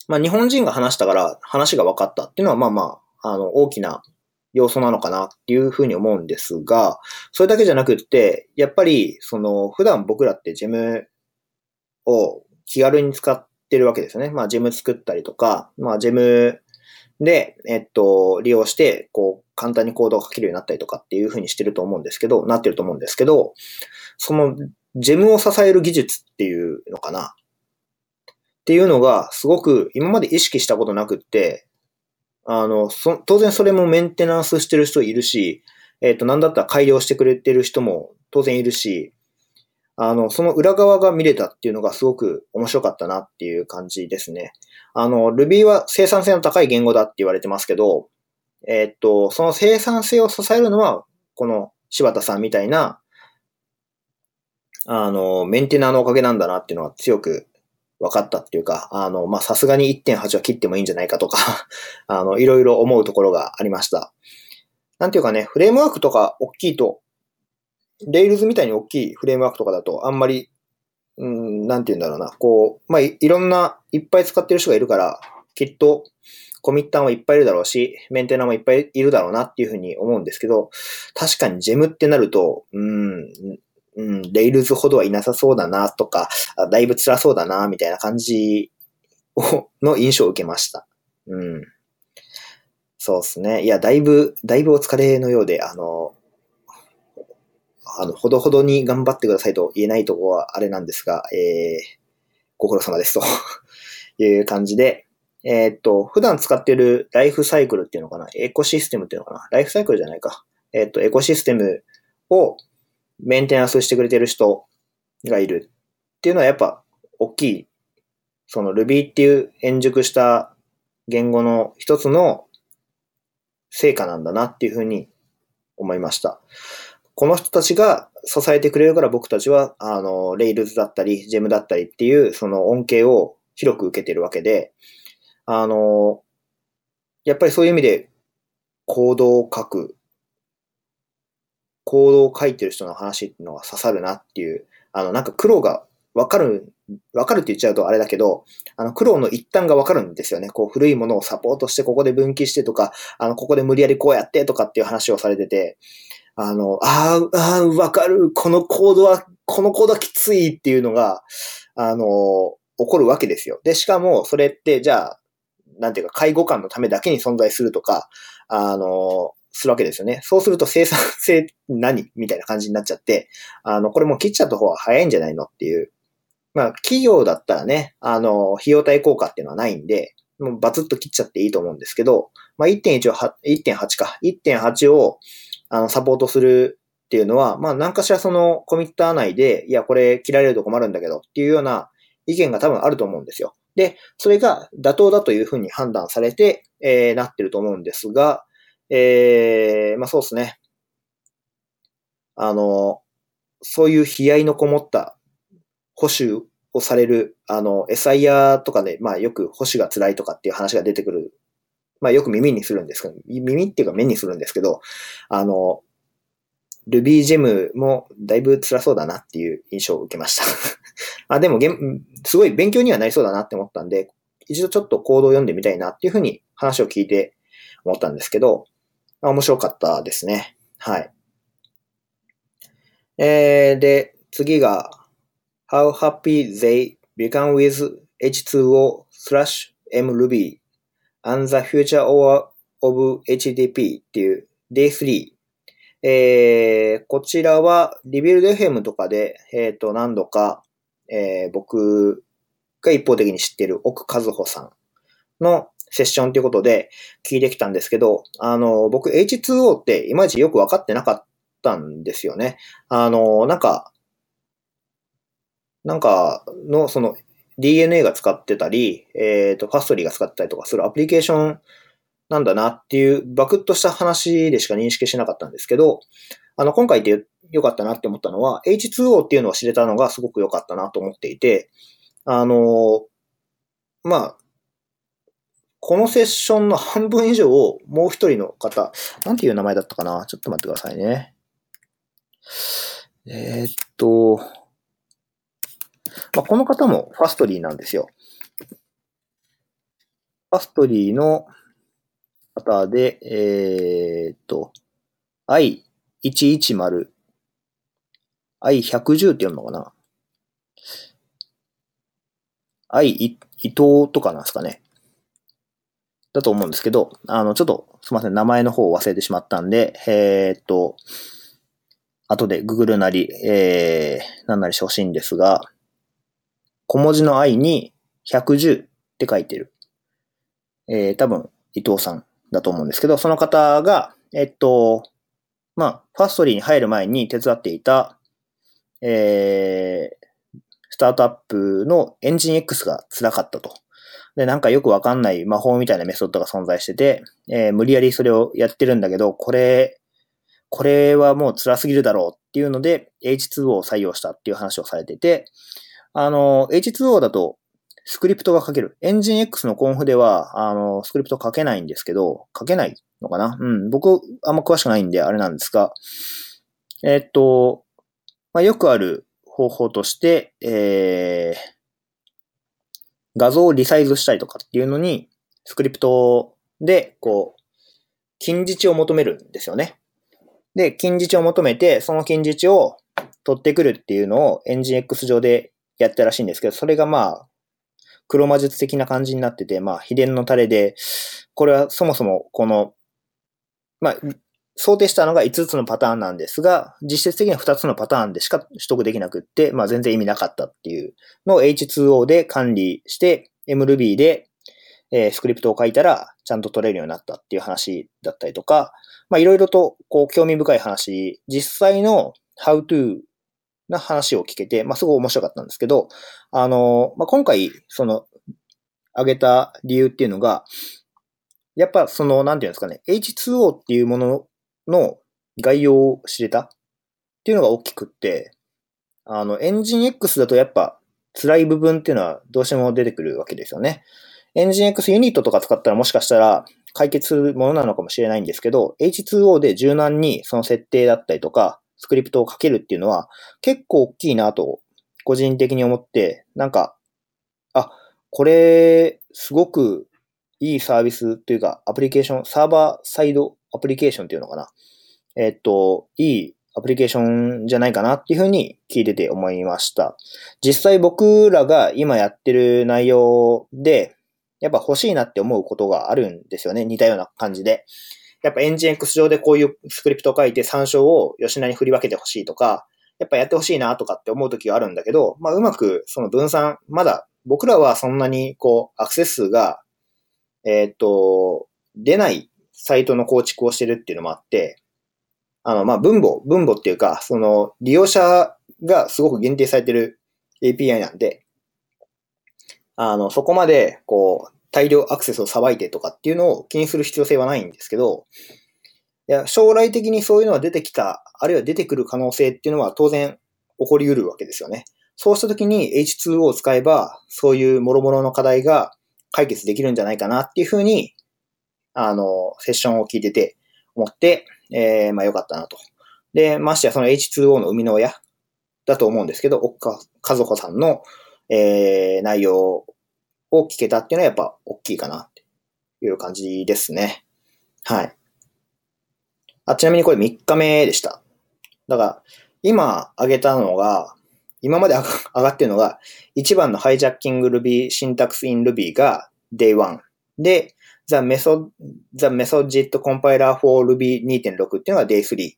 まあ日本人が話したから話が分かったっていうのはまあまあ、あの、大きな要素なのかなっていうふうに思うんですが、それだけじゃなくって、やっぱり、その、普段僕らってジェムを気軽に使ってるわけですよね。まあ、ジェム作ったりとか、まあ、ジェムで、えっと、利用して、こう、簡単にコードを書けるようになったりとかっていうふうにしてると思うんですけど、なってると思うんですけど、その、ジェムを支える技術っていうのかな？っていうのが、すごく今まで意識したことなくって、あの、そ当然それもメンテナンスしてる人いるし、えっ、と、なんだったら改良してくれてる人も当然いるし、あの、その裏側が見れたっていうのがすごく面白かったなっていう感じですね。あの、Ruby は生産性の高い言語だって言われてますけど、えっ、と、その生産性を支えるのは、この柴田さんみたいな、あの、メンテナーのおかげなんだなっていうのは強く分かったっていうか、あの、ま、さすがに1.8は切ってもいいんじゃないかとか あの、いろいろ思うところがありました。なんていうかね、フレームワークとか大きいと、レイルズみたいに大きいフレームワークとかだと、あんまり、うん、なんて言うんだろうな、こう、まあい、いろんな、いっぱい使ってる人がいるから、きっと、コミッターもいっぱいいるだろうし、メンテナーもいっぱいいるだろうなっていうふうに思うんですけど、確かにジェムってなると、うん、うん、レイルズほどはいなさそうだなとか、だいぶ辛そうだなみたいな感じを、の印象を受けました。うん。そうですね。いや、だいぶ、だいぶお疲れのようで、あの、あの、ほどほどに頑張ってくださいと言えないとこはあれなんですが、えー、ご苦労様ですと いう感じで、えー、っと、普段使ってるライフサイクルっていうのかな？エコシステムっていうのかな？ライフサイクルじゃないか。えー、っと、エコシステムを、メンテナンスしてくれてる人がいるっていうのはやっぱ大きい、その Ruby っていう円熟した言語の一つの成果なんだなっていうふうに思いました。この人たちが支えてくれるから僕たちは、あの、Rails だったり、Gem だったりっていう、その恩恵を広く受けてるわけで、あの、やっぱりそういう意味で、コードを書くコードを書いてる人の話っていうのが刺さるなっていう、あの、なんか苦労がわかる、わかるって言っちゃうとあれだけど、あの、苦労の一端がわかるんですよね。こう、古いものをサポートして、ここで分岐してとか、あの、ここで無理やりこうやってとかっていう話をされてて、あの、ああ、わかる。このコードは、このコードはきついっていうのが、あの、起こるわけですよ。で、しかも、それって、じゃあ、なんていうか、介護官のためだけに存在するとか、あの、するわけですよね。そうすると生産 性何？みたいな感じになっちゃって、あの、これも切っちゃった方が早いんじゃないのっていう。まあ、企業だったらね、あの、費用対効果っていうのはないんで、もうバツッと切っちゃっていいと思うんですけど、まあ、1.1を、1.8か、1.8を、あの、サポートするっていうのは、まあ、何かしらそのコミッター内で、いや、これ切られると困るんだけどっていうような意見が多分あると思うんですよ。で、それが妥当だというふうに判断されて、えー、なってると思うんですが、えー、まあそうですね。あの、そういう悲哀のこもった保守をされる、あの、SIR とかで、まあよく保守が辛いとかっていう話が出てくる。まあよく耳にするんですけど、耳っていうか目にするんですけど、あの、RubyGem もだいぶ辛そうだなっていう印象を受けました あ、でもげんすごい勉強にはなりそうだなって思ったんで、一度ちょっとコードを読んでみたいなっていうふうに話を聞いて思ったんですけど、あ面白かったですね。はい。えー、で、次が、How happy they become with H2O slash mruby and the Future of HTTP っていう Day3。えー、こちらは、リビルド FM とかで、えっ、ー、と、何度か、えー、僕が一方的に知ってる奥和穂さんのセッションということで聞いてきたんですけど、あの、僕 H2O っていまいちよくわかってなかったんですよね。あの、なんか、なんかの、その DNA が使ってたり、えっ、ー、と、ファストリーが使ったりとかするアプリケーションなんだなっていう、バクッとした話でしか認識しなかったんですけど、あの、今回で良かったなって思ったのは、H2O っていうのを知れたのがすごく良かったなと思っていて、あの、まあ、このセッションの半分以上をもう一人の方、なんていう名前だったかな？ちょっと待ってくださいね。えー、っと、まあ、この方もファストリーなんですよ。ファストリーの方で、えー、っと、I110、I110 って読むのかな ?I 伊藤とかなんですかね。だと思うんですけど、あの、ちょっと、すみません、名前の方を忘れてしまったんで、えー、っと、後でググるなり、えー、なんなりしてほしいんですが、小文字の i に110って書いてる。えー、多分、伊藤さんだと思うんですけど、その方が、えっと、まあ、ファストリーに入る前に手伝っていた、えー、スタートアップのエンジン X が辛かったと。で、なんかよくわかんない魔法みたいなメソッドが存在してて、えー、無理やりそれをやってるんだけど、これ、これはもう辛すぎるだろうっていうので、H2O を採用したっていう話をされてて、あの、H2O だとスクリプトが書ける。エンジン X のコンフでは、あの、スクリプト書けないんですけど、書けないのかな？うん。僕、あんま詳しくないんで、あれなんですが、えっと、まあ、よくある方法として、えー、画像をリサイズしたりとかっていうのに、スクリプトで、こう、近似値を求めるんですよね。で、近似値を求めて、その近似値を取ってくるっていうのをエンジン X 上でやったらしいんですけど、それがまあ、黒魔術的な感じになってて、まあ、秘伝のタレで、これはそもそもこの、まあ、想定したのが5つのパターンなんですが、実質的には2つのパターンでしか取得できなくって、まあ全然意味なかったっていうのを H2O で管理して、MRuby で、えー、スクリプトを書いたらちゃんと取れるようになったっていう話だったりとか、まあいろいろとこう興味深い話、実際の How to な話を聞けて、まあ、すごい面白かったんですけど、あの、まあ、今回、その、挙げた理由っていうのが、やっぱその、なんていうんですかね、H2O っていうものの概要を知れたっていうのが大きくって、あの、エンジン X だとやっぱ辛い部分っていうのはどうしても出てくるわけですよね。エンジン X ユニットとか使ったらもしかしたら解決するものなのかもしれないんですけど、H2O で柔軟にその設定だったりとか、スクリプトを書けるっていうのは結構大きいなと個人的に思って、なんか、あ、これすごくいいサービスというかアプリケーション、サーバーサイドアプリケーションっていうのかな。えっと、いいアプリケーションじゃないかなっていうふうに聞いてて思いました。実際僕らが今やってる内容で、やっぱ欲しいなって思うことがあるんですよね。似たような感じで。やっぱエンジン X 上でこういうスクリプトを書いて参照を吉田に振り分けてほしいとか、やっぱやってほしいなとかって思う時があるんだけど、まあうまくその分散、まだ僕らはそんなにこうアクセス数が、えっ、と、出ないサイトの構築をしてるっていうのもあって、あの、まあ分母、分母っていうか、その利用者がすごく限定されてる API なんで、あの、そこまで、こう、大量アクセスをさばいてとかっていうのを気にする必要性はないんですけど、いや、将来的にそういうのが出てきた、あるいは出てくる可能性っていうのは当然起こり得るわけですよね。そうした時に H2O を使えば、そういう諸々の課題が解決できるんじゃないかなっていうふうに、あの、セッションを聞いてて思って、えー、まあ良かったなと。で、ましてやその H2O の生みの親だと思うんですけど、おっか、かずこさんの、えー、内容を聞けたっていうのはやっぱ大きいかなっていう感じですね。はい。あ、ちなみにこれ3日目でした。だから、今上げたのが、今まで上がってるのが、1番のハイジャッキング Ruby、シンタクスイン Ruby が Day1。で、The Method, The Methodjit Compiler for Ruby 2.6っていうのが Day3。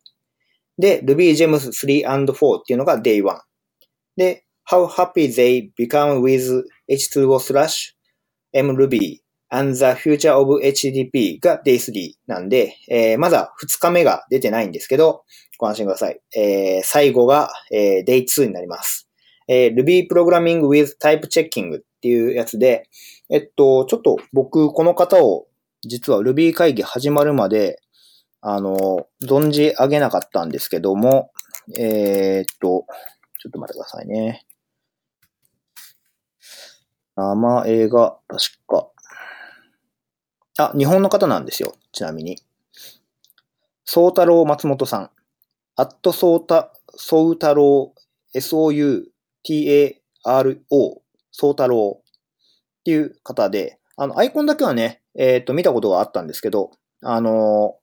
で、Ruby Gems 3 and 4っていうのが Day1。で、How happy they become with H2O slash mruby and the future of HTTP が Day3 なんで、えー、まだ2日目が出てないんですけど、ご安心ください。えー、最後が、えー、Day2 になります。えー、Ruby Programming with Type Checking っていうやつで、えっと、ちょっと僕、この方を、実は Ruby 会議始まるまで、あの、存じ上げなかったんですけども、えー、っと、ちょっと待ってくださいね。名前が、確か。あ、日本の方なんですよ。ちなみに。ソータロー松本さん。アットソータ、ソウタロー、S-O-U-T-A-R-O、ソータローっていう方で、あの、アイコンだけはね、えっ、ー、と、見たことがあったんですけど、あの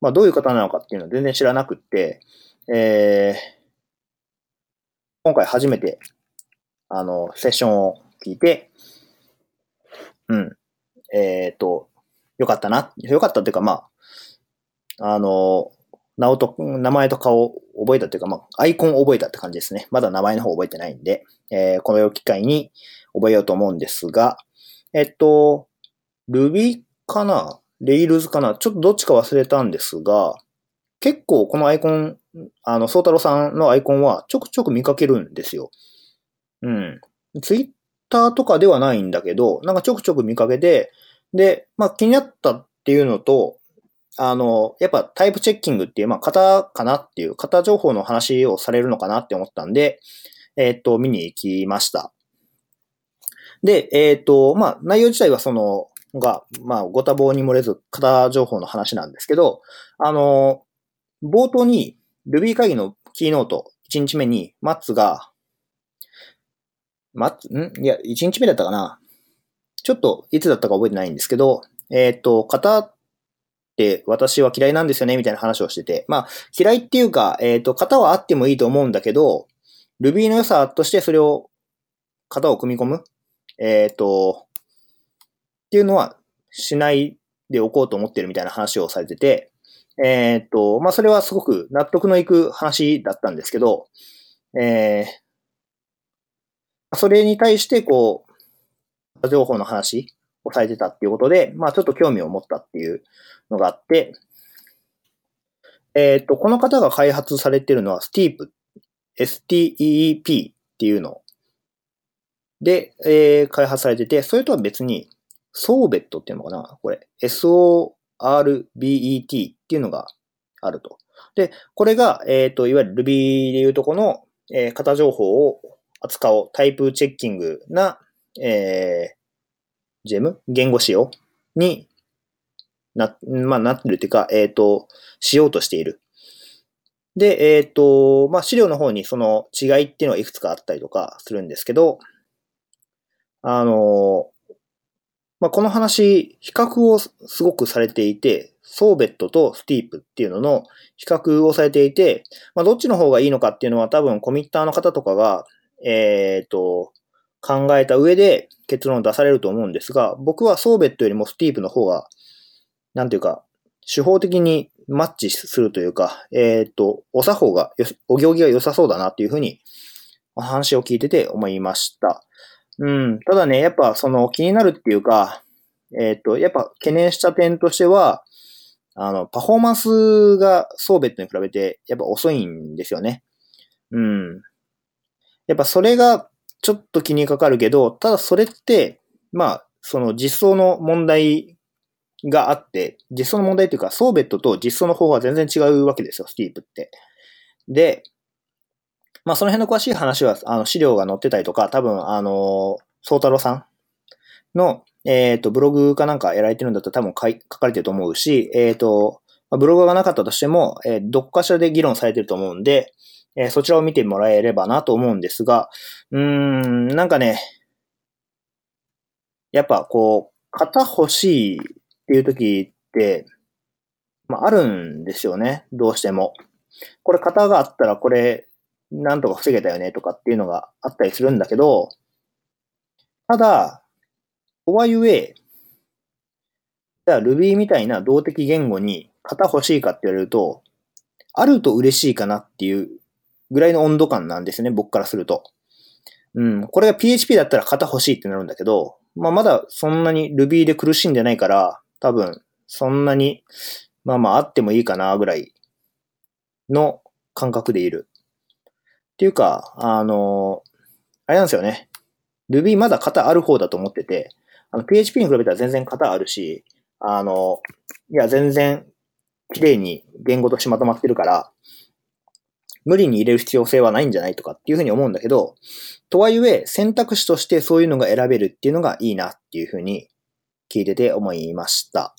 まあ、どういう方なのかっていうのは全然知らなくって、えー、今回初めてあの、セッションを聞いて、うん。えっ、ー、と、よかったな。よかったっていうか、まあ、あの、名と、名前と顔を覚えたっていうか、まあ、アイコンを覚えたって感じですね。まだ名前の方覚えてないんで、えー、この機会に覚えようと思うんですが、えっと、Ruby かな ?Rails かな？ちょっとどっちか忘れたんですが、結構このアイコン、あの、宗太郎さんのアイコンはちょくちょく見かけるんですよ。うん。ツイッターとかではないんだけど、なんかちょくちょく見かけて、で、まあ気になったっていうのと、あの、やっぱタイプチェッキングっていう、まあ型かなっていう、型情報の話をされるのかなって思ったんで、えっ、と、見に行きました。で、えっ、と、まあ内容自体はその、が、まあご多忙に漏れず型情報の話なんですけど、あの、冒頭に Ruby 会議のキーノート1日目にマッツがま、ん？いや、1日目だったかな。ちょっと、いつだったか覚えてないんですけど、えっ、ー、と、型って私は嫌いなんですよね、みたいな話をしてて。まあ、嫌いっていうか、えっ、ー、と、型はあってもいいと思うんだけど、Ruby の良さとしてそれを、型を組み込むえっ、ー、と、っていうのはしないでおこうと思ってるみたいな話をされてて、えっ、と、まあ、それはすごく納得のいく話だったんですけど、えー、それに対して、こう、情報の話をされてたっていうことで、まあちょっと興味を持ったっていうのがあって、えっ、ー、と、この方が開発されてるのは STEEP、STEEP っていうので、えー、開発されてて、それとは別に、ソーベットっていうのかなこれ、SORBET っていうのがあると。で、これが、えっ、ー、と、いわゆる Ruby でいうとこの、えー、型情報を扱おうタイプチェッキングな、えー、ジェム？言語仕様にな、まあ、なってるっていうか、えっ、ー、と、しようとしている。で、えっ、ー、と、まあ、資料の方にその違いっていうのはいくつかあったりとかするんですけど、あの、まあ、この話、比較をすごくされていて、ソーベットとスティープっていうのの比較をされていて、まあ、どっちの方がいいのかっていうのは多分コミッターの方とかがえっ、ー、と、考えた上で結論を出されると思うんですが、僕はソーベットよりもスティープの方が、なんていうか、手法的にマッチするというか、えっ、ー、と、お作法がお行儀が良さそうだなっていうふうに、話を聞いてて思いました。うん。ただね、やっぱその気になるっていうか、えっ、ー、と、やっぱ懸念した点としては、あの、パフォーマンスがソーベットに比べてやっぱ遅いんですよね。うん。やっぱそれがちょっと気にかかるけど、ただそれって、まあ、その実装の問題があって、実装の問題っていうか、ソーベットと実装の方法は全然違うわけですよ、スティープって。で、まあその辺の詳しい話は、あの資料が載ってたりとか、多分、あの、宗太郎さんの、えっ、ー、と、ブログかなんかやられてるんだったら多分書書かれてると思うし、えっ、ー、と、ブログがなかったとしても、えー、どっかしらで議論されてると思うんで、えー、そちらを見てもらえればなと思うんですが、うーん、なんかね、やっぱこう、型欲しいっていう時って、まあ、あるんですよね。どうしても。これ型があったらこれ、なんとか防げたよねとかっていうのがあったりするんだけど、ただ、とはいえ、じゃあ Ruby みたいな動的言語に型欲しいかって言われると、あると嬉しいかなっていうぐらいの温度感なんですね、僕からすると。うん、これが PHP だったら型欲しいってなるんだけど、まあまだそんなに Ruby で苦しんでないから、多分そんなに、まあまああってもいいかなぐらいの感覚でいる。っていうか、あの、あれなんですよね。Ruby まだ型ある方だと思ってて、あの PHP に比べたら全然型あるし、あの、いや全然綺麗に言語としてまとまってるから、無理に入れる必要性はないんじゃないとかっていうふうに思うんだけど、とはいえ選択肢としてそういうのが選べるっていうのがいいなっていうふうに聞いてて思いました。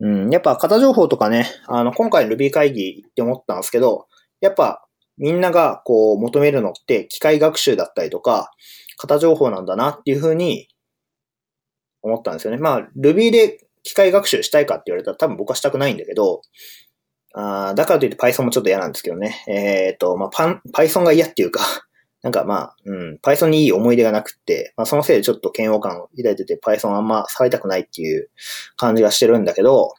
うん、やっぱ型情報とかね、あの、今回の Ruby 会議って思ったんですけど、やっぱみんながこう求めるのって機械学習だったりとか、型情報なんだなっていうふうに思ったんですよね。まあ、Ruby で機械学習したいかって言われたら多分僕はしたくないんだけど、あだからといって Python もちょっと嫌なんですけどね。えっ、ー、と、まあ、Python が嫌っていうか なんかまあ、うん、Python にいい思い出がなくって、まあそのせいでちょっと嫌悪感を抱いてて Python あんま触りたくないっていう感じがしてるんだけど、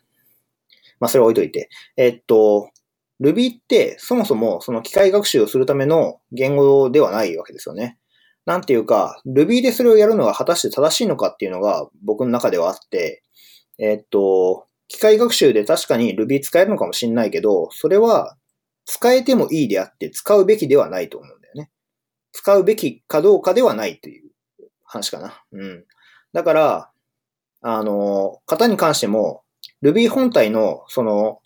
まあそれ置いといて。えっと、Ruby ってそもそもその機械学習をするための言語ではないわけですよね。なんていうか、Ruby でそれをやるのが果たして正しいのかっていうのが僕の中ではあって、えっと、機械学習で確かに Ruby 使えるのかもしんないけど、それは使えてもいいであって使うべきではないと思うんだよね。使うべきかどうかではないという話かな。うん。だから、あの、型に関しても Ruby 本体のその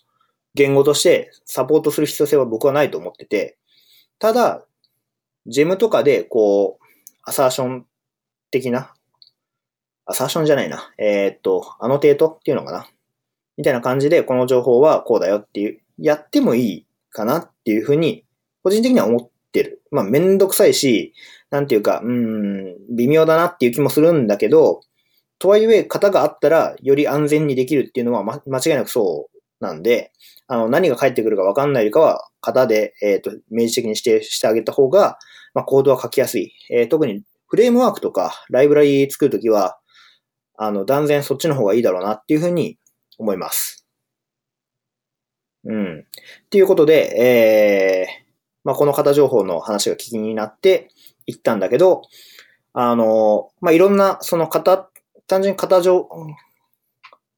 言語としてサポートする必要性は僕はないと思ってて、ただ、 gem とかでこう、アサーション的な、アサーションじゃないな、えー、っと、 annotate っていうのかなみたいな感じで、この情報はこうだよっていう、やってもいいかなっていうふうに、個人的には思ってる。まあ、めんどくさいし、なんていうか、うん、微妙だなっていう気もするんだけど、とはいえ、型があったら、より安全にできるっていうのは、ま、間違いなくそうなんで、あの、何が返ってくるかわかんないよりかは、型で、えっ、ー、と、明示的に指定してあげた方が、まあ、コードは書きやすい。えー、特に、フレームワークとか、ライブラリー作るときは、あの、断然そっちの方がいいだろうなっていうふうに思います。うん。っていうことで、えー、まあ、この型情報の話が聞きになって行ったんだけど、あの、まあ、いろんな、その型、単純に型情、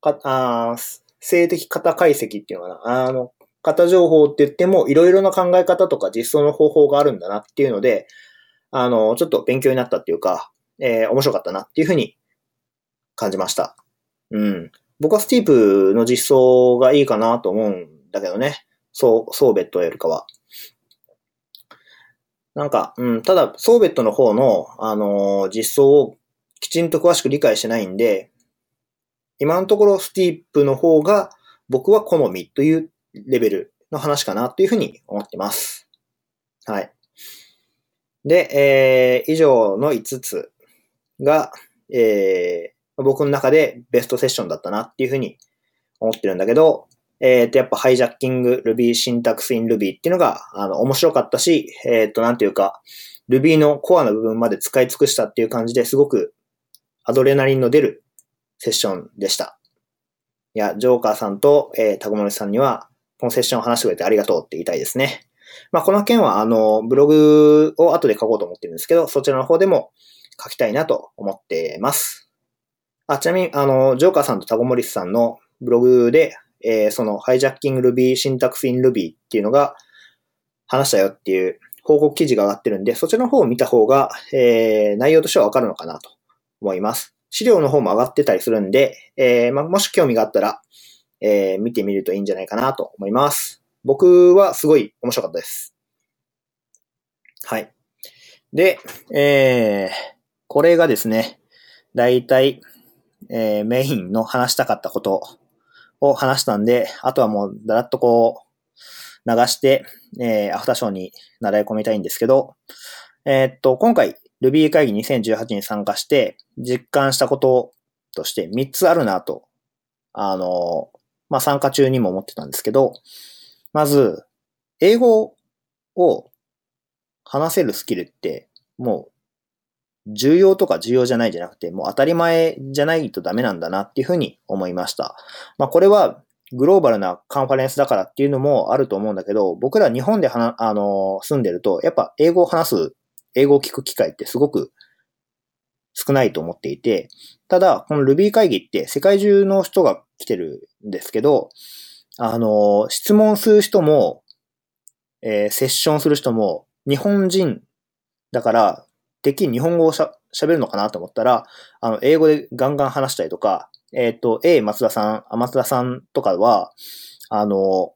かあ性的型解析っていうのかな。あの、型情報って言っても、いろいろな考え方とか実装の方法があるんだなっていうので、あの、ちょっと勉強になったっていうか、えー、面白かったなっていうふうに感じました。うん。僕はスティープの実装がいいかなと思うんだけどね。そう、ソーベットよりかは。なんか、うん、ただ、ソーベットの方の、あのー、実装をきちんと詳しく理解してないんで、今のところスティープの方が僕は好みというレベルの話かなというふうに思ってます。はい。で、えー、以上の5つが、えー、僕の中でベストセッションだったなっていうふうに思ってるんだけど、えっ、ー、と、やっぱハイジャッキング Ruby シンタクスイン Ruby っていうのが、あの、面白かったし、えっ、ー、と、なんていうか、Ruby のコアな部分まで使い尽くしたっていう感じですごくアドレナリンの出るセッションでした。いや、ジョーカーさんと、えー、タコモリさんには、このセッションを話してくれてありがとうって言いたいですね。まあ、この件は、あの、ブログを後で書こうと思ってるんですけど、そちらの方でも書きたいなと思ってます。あ、ちなみに、あの、ジョーカーさんとタコモリスさんのブログで、えー、その、ハイジャッキング Ruby、シンタクスイン Ruby っていうのが、話したよっていう報告記事が上がってるんで、そちらの方を見た方が、えー、内容としてはわかるのかなと思います。資料の方も上がってたりするんで、えー、ま、もし興味があったら、えー、見てみるといいんじゃないかなと思います。僕はすごい面白かったです。はい。で、えー、これがですね、だいたい、えー、メインの話したかったことを話したんで、あとはもうだらっとこう、流して、えー、アフターショーに習い込みたいんですけど、えー、っと、今回、Ruby 会議2018に参加して、実感したこととして3つあるなと、あの、まあ、参加中にも思ってたんですけど、まず、英語を話せるスキルって、もう、重要とか重要じゃないじゃなくて、もう当たり前じゃないとダメなんだなっていうふうに思いました。まあこれはグローバルなカンファレンスだからっていうのもあると思うんだけど、僕ら日本ではな、あの、住んでると、やっぱ英語を話す、英語を聞く機会ってすごく少ないと思っていて、ただ、この Ruby 会議って世界中の人が来てるんですけど、あの、質問する人も、えー、セッションする人も、日本人だから、てっきり日本語をしゃ喋るのかなと思ったら、あの、英語でガンガン話したりとか、えっ、ー、と、A 松田さん、松田さんとかは、あの、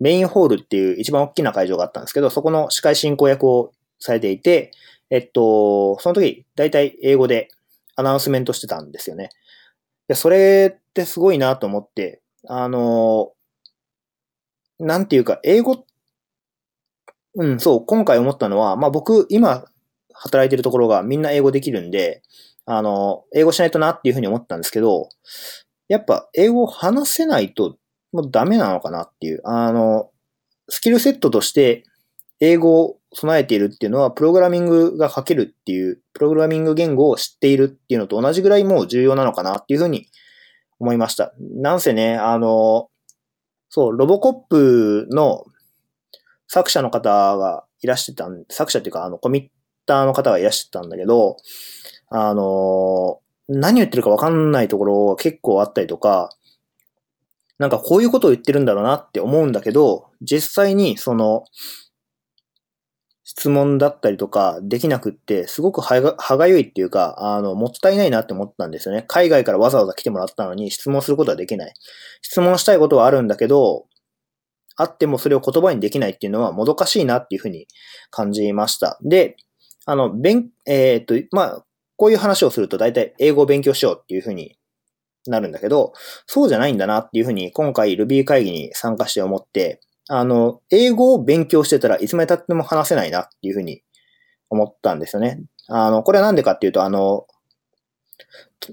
メインホールっていう一番大きな会場があったんですけど、そこの司会進行役をされていて、えっと、その時、だいたい英語でアナウンスメントしてたんですよね。で、それってすごいなと思って、あの、なんていうか、英語っ、うん、そう、今回思ったのは、まあ僕、今、働いてるところがみんな英語できるんで、あの、英語しないとなっていうふうに思ったんですけど、やっぱ英語を話せないともうダメなのかなっていう。あの、スキルセットとして英語を備えているっていうのは、プログラミングが書けるっていう、プログラミング言語を知っているっていうのと同じぐらいもう重要なのかなっていうふうに思いました。なんせね、あの、そう、ロボコップの作者の方がいらしてたん、作者っていうか、あの、コミッターの方がいらしてたんだけど、あの、何言ってるかわかんないところが結構あったりとか、なんかこういうことを言ってるんだろうなって思うんだけど、実際にその、質問だったりとかできなくって、すごく歯が歯がゆいっていうか、あの、もったいないなって思ったんですよね。海外からわざわざ来てもらったのに質問することはできない。質問したいことはあるんだけど、あってもそれを言葉にできないっていうのはもどかしいなっていうふうに感じました。で、あの、勉、えー、っと、まあ、こういう話をすると大体英語を勉強しようっていうふうになるんだけど、そうじゃないんだなっていうふうに今回 Ruby 会議に参加して思って、あの、英語を勉強してたらいつまで経っても話せないなっていうふうに思ったんですよね。あの、これはなんでかっていうと、あの、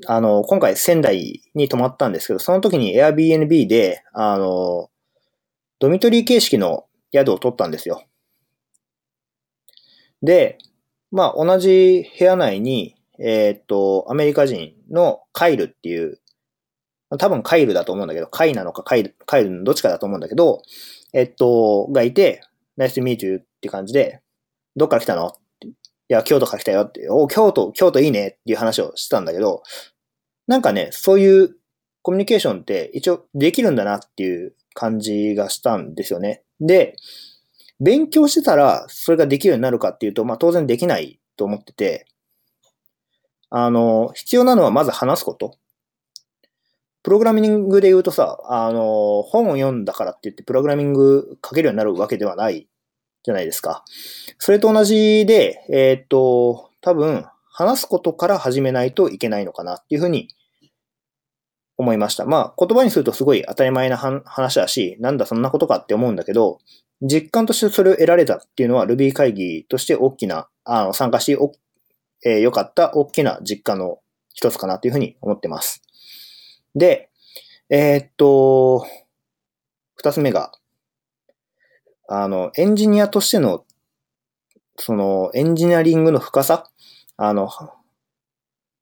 あの、今回仙台に泊まったんですけど、その時に Airbnb で、あの、ドミトリー形式の宿を取ったんですよ。で、まあ、同じ部屋内に、えっ、と、アメリカ人のカイルっていう、多分カイルだと思うんだけど、カイなのかカイル、カイルのどっちかだと思うんだけど、えっと、がいて、ナイスミートゥーって感じで、どっから来たの？いや、京都から来たよって、お、京都、京都いいねっていう話をしてたんだけど、なんかね、そういうコミュニケーションって一応できるんだなっていう感じがしたんですよね。で、勉強してたらそれができるようになるかっていうと、まあ当然できないと思ってて、あの、必要なのはまず話すこと。プログラミングで言うとさ、あの、本を読んだからって言ってプログラミング書けるようになるわけではないじゃないですか。それと同じで、えー、っと、多分、話すことから始めないといけないのかなっていうふうに思いました。まあ、言葉にするとすごい当たり前な話だし、なんだそんなことかって思うんだけど、実感としてそれを得られたっていうのは Ruby 会議として大きな、あの、参加して良、えー、かった大きな実感の一つかなというふうに思ってます。で、えー、っと、二つ目が、あの、エンジニアとしての、その、エンジニアリングの深さあの、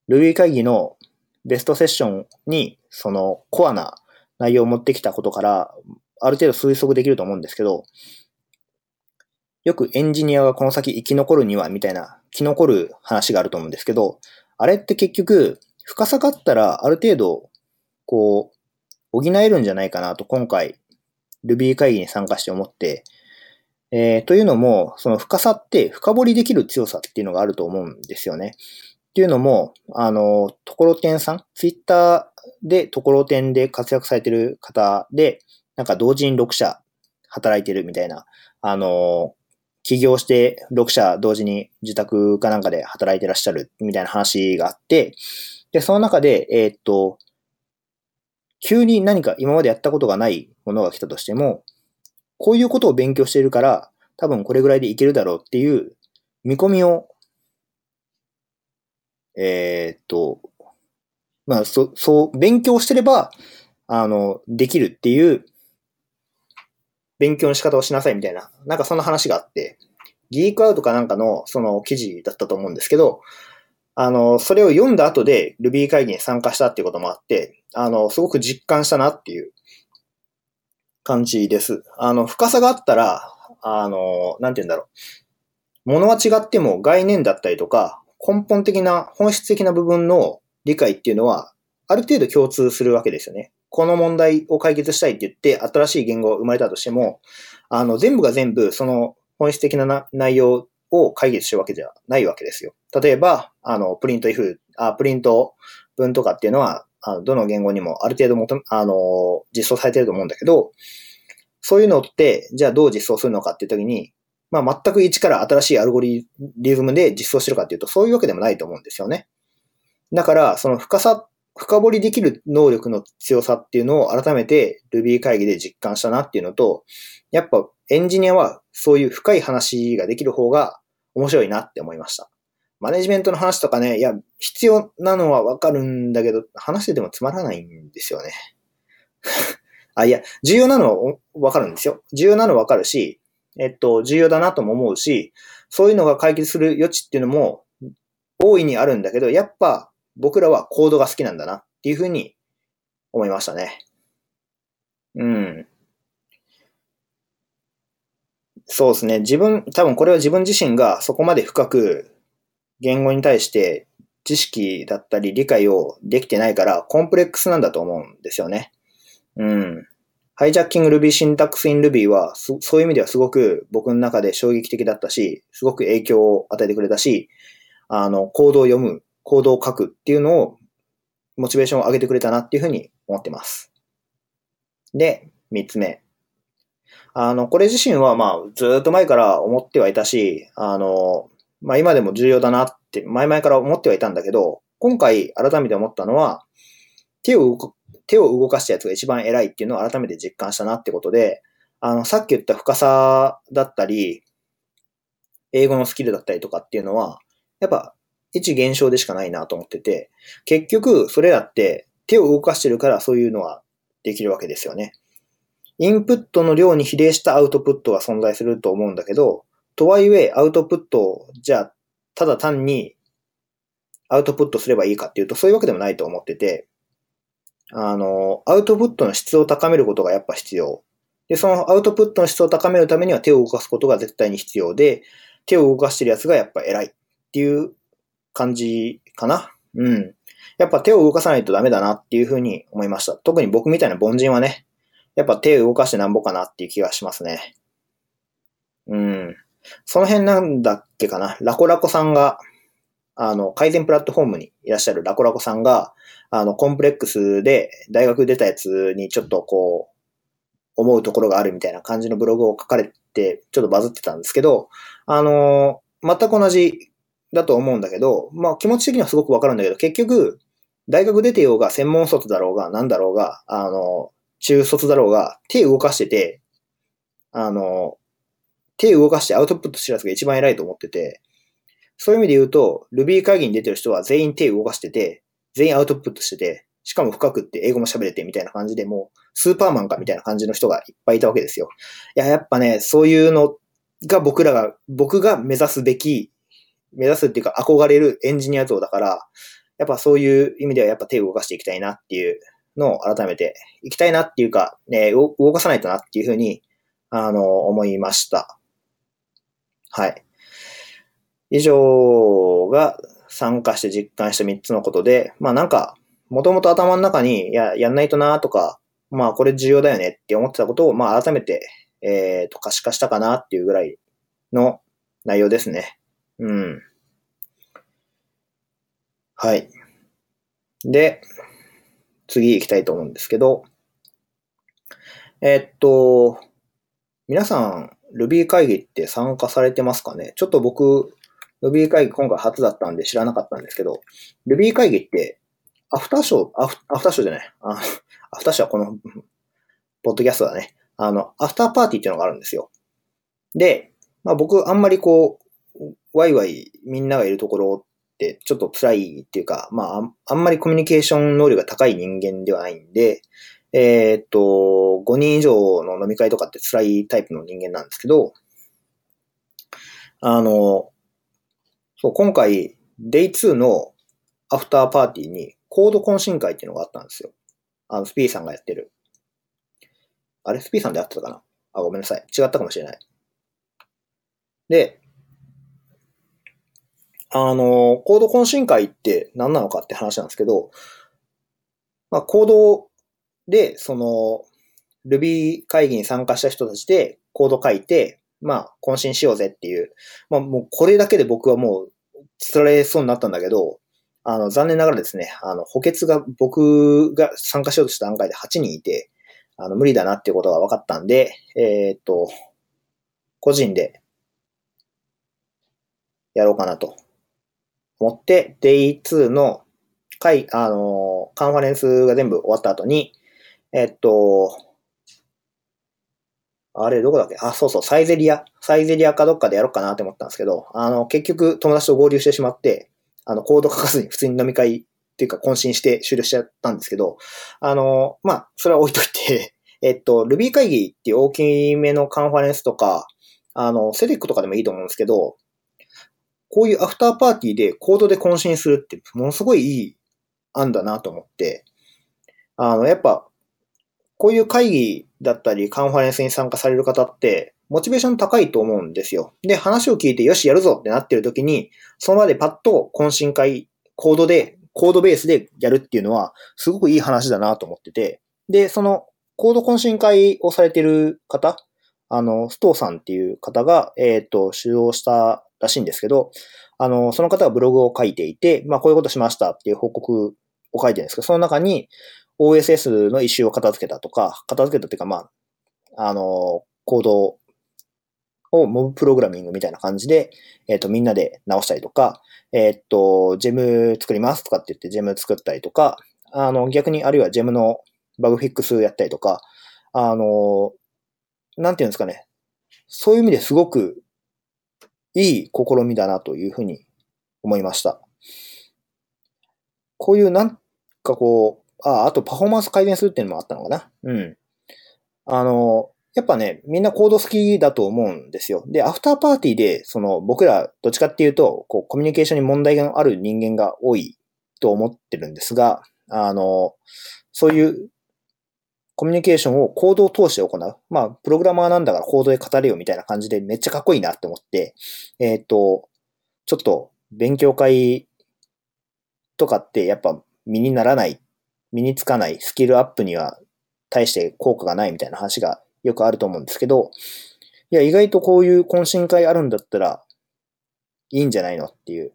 Ruby 会議のベストセッションに、その、コアな内容を持ってきたことから、ある程度推測できると思うんですけど、よくエンジニアがこの先生き残るには、みたいな、生き残る話があると思うんですけど、あれって結局、深さがあったら、ある程度、こう、補えるんじゃないかなと今回 Ruby 会議に参加して思って、えー、というのも、その深さって深掘りできる強さっていうのがあると思うんですよね。っていうのも、あの、ところてんさん、ツイッターでところてんで活躍されてる方で、なんか同時に6社働いてるみたいな、あの、起業して6社同時に自宅かなんかで働いてらっしゃるみたいな話があって、で、その中で、えー、っと、急に何か今までやったことがないものが来たとしても、こういうことを勉強しているから、多分これぐらいでいけるだろうっていう見込みを、えー、っと、まあ、そ、そう、勉強してれば、あの、できるっていう、勉強の仕方をしなさいみたいな、なんかそんな話があって、ギークアウトかなんかのその記事だったと思うんですけど、あの、それを読んだ後で Ruby 会議に参加したっていうこともあって、あの、すごく実感したなっていう感じです。あの、深さがあったら、あの、なんて言うんだろう。ものは違っても概念だったりとか、根本的な、本質的な部分の理解っていうのは、ある程度共通するわけですよね。この問題を解決したいって言って、新しい言語が生まれたとしても、あの、全部が全部、その本質的な内容を解決してるわけじゃないわけですよ。例えば、あの、プリント if、あ、プリント文とかっていうのは、あのどの言語にもある程度もと、あの、実装されてると思うんだけど、そういうのって、じゃあどう実装するのかっていう時に、まあ全く一から新しいアルゴリズムで実装してるかっていうと、そういうわけでもないと思うんですよね。だから、その深さ、深掘りできる能力の強さっていうのを改めて Ruby 会議で実感したなっていうのと、やっぱエンジニアはそういう深い話ができる方が面白いなって思いました。マネジメントの話とかね、いや、必要なのはわかるんだけど、話しててもつまらないんですよね。あ、いや、重要なのはわかるんですよ。重要なのはわかるし、えっと、重要だなとも思うし、そういうのが解決する余地っていうのも大いにあるんだけど、やっぱ僕らはコードが好きなんだなっていうふうに思いましたね。うん。そうですね。自分、多分これは自分自身がそこまで深く言語に対して知識だったり理解をできてないからコンプレックスなんだと思うんですよね。うん。ハイジャッキング Ruby シンタックスイン Ruby はそういう意味ではすごく僕の中で衝撃的だったし、すごく影響を与えてくれたし、あの、コードを読む、コードを書くっていうのをモチベーションを上げてくれたなっていうふうに思ってます。で、三つ目。あの、これ自身はまあ、ずっと前から思ってはいたし、あの、まあ今でも重要だなって前々から思ってはいたんだけど、今回改めて思ったのは、手を、手を動かしたやつが一番偉いっていうのを改めて実感したなってことで、あの、さっき言った深さだったり、英語のスキルだったりとかっていうのは、やっぱ一現象でしかないなと思ってて、結局それらって手を動かしてるからそういうのはできるわけですよね。インプットの量に比例したアウトプットが存在すると思うんだけど、とはいえアウトプットじゃあ、ただ単にアウトプットすればいいかっていうとそういうわけでもないと思ってて、あの、アウトプットの質を高めることがやっぱ必要。で、そのアウトプットの質を高めるためには手を動かすことが絶対に必要で、手を動かしてるやつがやっぱ偉いっていう感じかな。うん。やっぱ手を動かさないとダメだなっていうふうに思いました。特に僕みたいな凡人はね、やっぱ手を動かしてなんぼかなっていう気がしますね。うん。その辺なんだっけかな。ラコラコさんが、あの、改善プラットフォームにいらっしゃるラコラコさんが、あの、コンプレックスで大学出たやつにちょっとこう、思うところがあるみたいな感じのブログを書かれて、ちょっとバズってたんですけど、あの、全く同じだと思うんだけど、まあ気持ち的にはすごくわかるんだけど、結局、大学出てようが、専門卒だろうが、なんだろうが、あの、中卒だろうが、手動かしてて、あの、手動かしてアウトプットしてるやつが一番偉いと思ってて、そういう意味で言うと、Ruby 会議に出てる人は全員手動かしてて、全員アウトプットしてて、しかも深くって英語も喋れてみたいな感じでもう、スーパーマンかみたいな感じの人がいっぱいいたわけですよ。いや、やっぱね、そういうのが僕らが、僕が目指すべき、目指すっていうか憧れるエンジニア像だから、やっぱそういう意味ではやっぱ手を動かしていきたいなっていうのを改めていきたいなっていうか、ね、動かさないとなっていうふうに、あの、思いました。はい。以上が参加して実感した3つのことで、まあなんか、もともと頭の中に、いや、やんないとなとか、まあこれ重要だよねって思ってたことを、まあ改めて、えっ、ー、と、可視化したかなっていうぐらいの内容ですね。うん。はい。で、次行きたいと思うんですけど、え、っと、皆さん、Ruby 会議って参加されてますかね？ちょっと僕、Ruby 会議今回初だったんで知らなかったんですけど、Ruby 会議って、アフターショー、アフアフターショーじゃない。あアフターショーはこの、ポッドキャストだね。あの、アフターパーティーっていうのがあるんですよ。で、まあ僕、あんまりこう、ワイワイみんながいるところってちょっと辛いっていうか、まあ、あんまりコミュニケーション能力が高い人間ではないんで、えー、っと、5人以上の飲み会とかって辛いタイプの人間なんですけど、あの、そう、今回、Day2 のアフターパーティーにコード懇親会っていうのがあったんですよ。あの、スピーさんがやってる。あれ、スピーさんでやってたかな？あ、ごめんなさい。違ったかもしれない。で、あの、コード懇親会って何なのかって話なんですけど、まあ、コードで、その、Ruby 会議に参加した人たちでコード書いて、まあ、懇親しようぜっていう。まあ、もうこれだけで僕はもう、釣られそうになったんだけど、あの、残念ながらですね、あの、補欠が僕が参加しようとした段階で8人いて、あの、無理だなっていうことが分かったんで、えー、っと、個人でやろうかなと思って、Day2 の会、あの、カンファレンスが全部終わった後に、えっと、あれ、どこだっけ？あ、そうそう、サイゼリア。サイゼリアかどっかでやろうかなって思ったんですけど、あの、結局友達と合流してしまって、あの、コード書かずに普通に飲み会っていうか渾身して終了しちゃったんですけど、あの、まあ、それは置いといて、えっと、Ruby 会議っていう大きめのカンファレンスとか、あの、セレクとかでもいいと思うんですけど、こういうアフターパーティーでコードで渾身するってものすごいいい案だなと思って、あの、やっぱ、こういう会議だったりカンファレンスに参加される方って、モチベーション高いと思うんですよ。で、話を聞いてよしやるぞってなってる時に、その場でパッと懇親会、コードで、コードベースでやるっていうのは、すごくいい話だなと思ってて、で、その、コード懇親会をされてる方、あの、ストーさんっていう方が、えっ、ー、と、主導したらしいんですけど、あの、その方がブログを書いていて、まあ、こういうことしましたっていう報告を書いてるんですけど、その中に OSS の一周を片付けたとか、片付けたっていうか、まあ、あの、コードをモブプログラミングみたいな感じで、えっ、ー、と、みんなで直したりとか、えっ、ー、と、ジェム作りますとかって言ってジェム作ったりとか、あの、逆にあるいはジェムのバグフィックスやったりとか、あの、なんていうんですかね。そういう意味ですごくいい試みだなというふうに思いました。こういうなんかこう、あ、あとパフォーマンス改善するっていうのもあったのかな。うん。あの、やっぱね、みんなコード好きだと思うんですよ。で、アフターパーティーで、その、僕ら、どっちかっていうと、こう、コミュニケーションに問題がある人間が多いと思ってるんですが、あの、そういうコミュニケーションをコードを通して行う。まあ、プログラマーなんだからコードで語れよみたいな感じでめっちゃかっこいいなって思って、えっ、ー、と、ちょっと勉強会とかってやっぱ身にならない、身につかないスキルアップには対して効果がないみたいな話がよくあると思うんですけど、いや、意外とこういう懇親会あるんだったらいいんじゃないのっていう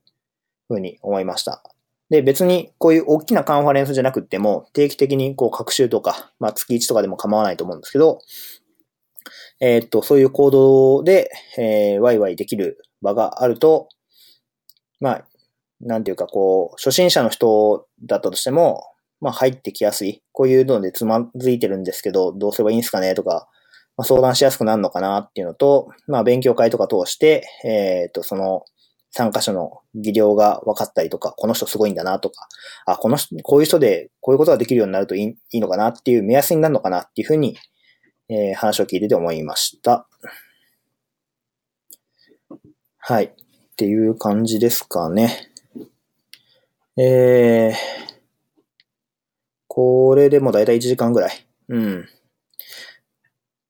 ふうに思いました。で、別にこういう大きなカンファレンスじゃなくても、定期的にこう、各週とか、まあ月1とかでも構わないと思うんですけど、えー、っと、そういう行動で、えー、ワイワイできる場があると、まあ、なんていうかこう、初心者の人だったとしても、まあ入ってきやすい。こういうのでつまずいてるんですけど、どうすればいいんですかねとか、まあ、相談しやすくなるのかなっていうのと、まあ勉強会とか通して、えっ、と、その、参加者の技量が分かったりとか、この人すごいんだなとか、あ、この人、こういう人でこういうことができるようになるといいいいのかなっていう目安になるのかなっていうふうに、えー、話を聞いてて思いました。はい。っていう感じですかね。えー、これでもだいたい1時間ぐらい。うん。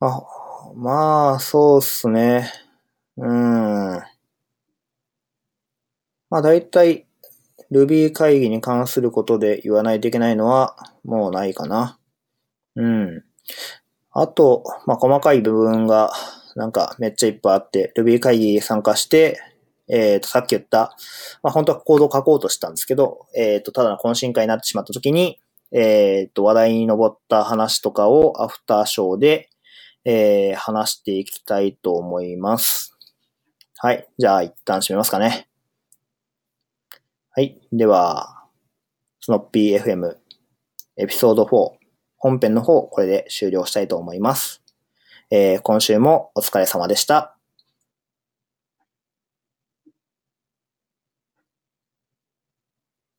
あ、まあ、そうっすね。うん。まあ大体 Ruby 会議に関することで言わないといけないのはもうないかな。うん。あと、まあ細かい部分がなんかめっちゃいっぱいあって、Ruby 会議参加して、えっ、ー、と、さっき言った、まあ本当はコードを書こうとしたんですけど、えっ、ー、と、ただの懇親会になってしまった時に、えっ、と、話題に上った話とかをアフターショーで、えー、話していきたいと思います。はい。じゃあ一旦閉めますかね。はい。では、スノッピー FM エピソード4本編の方、これで終了したいと思います。えー、今週もお疲れ様でした。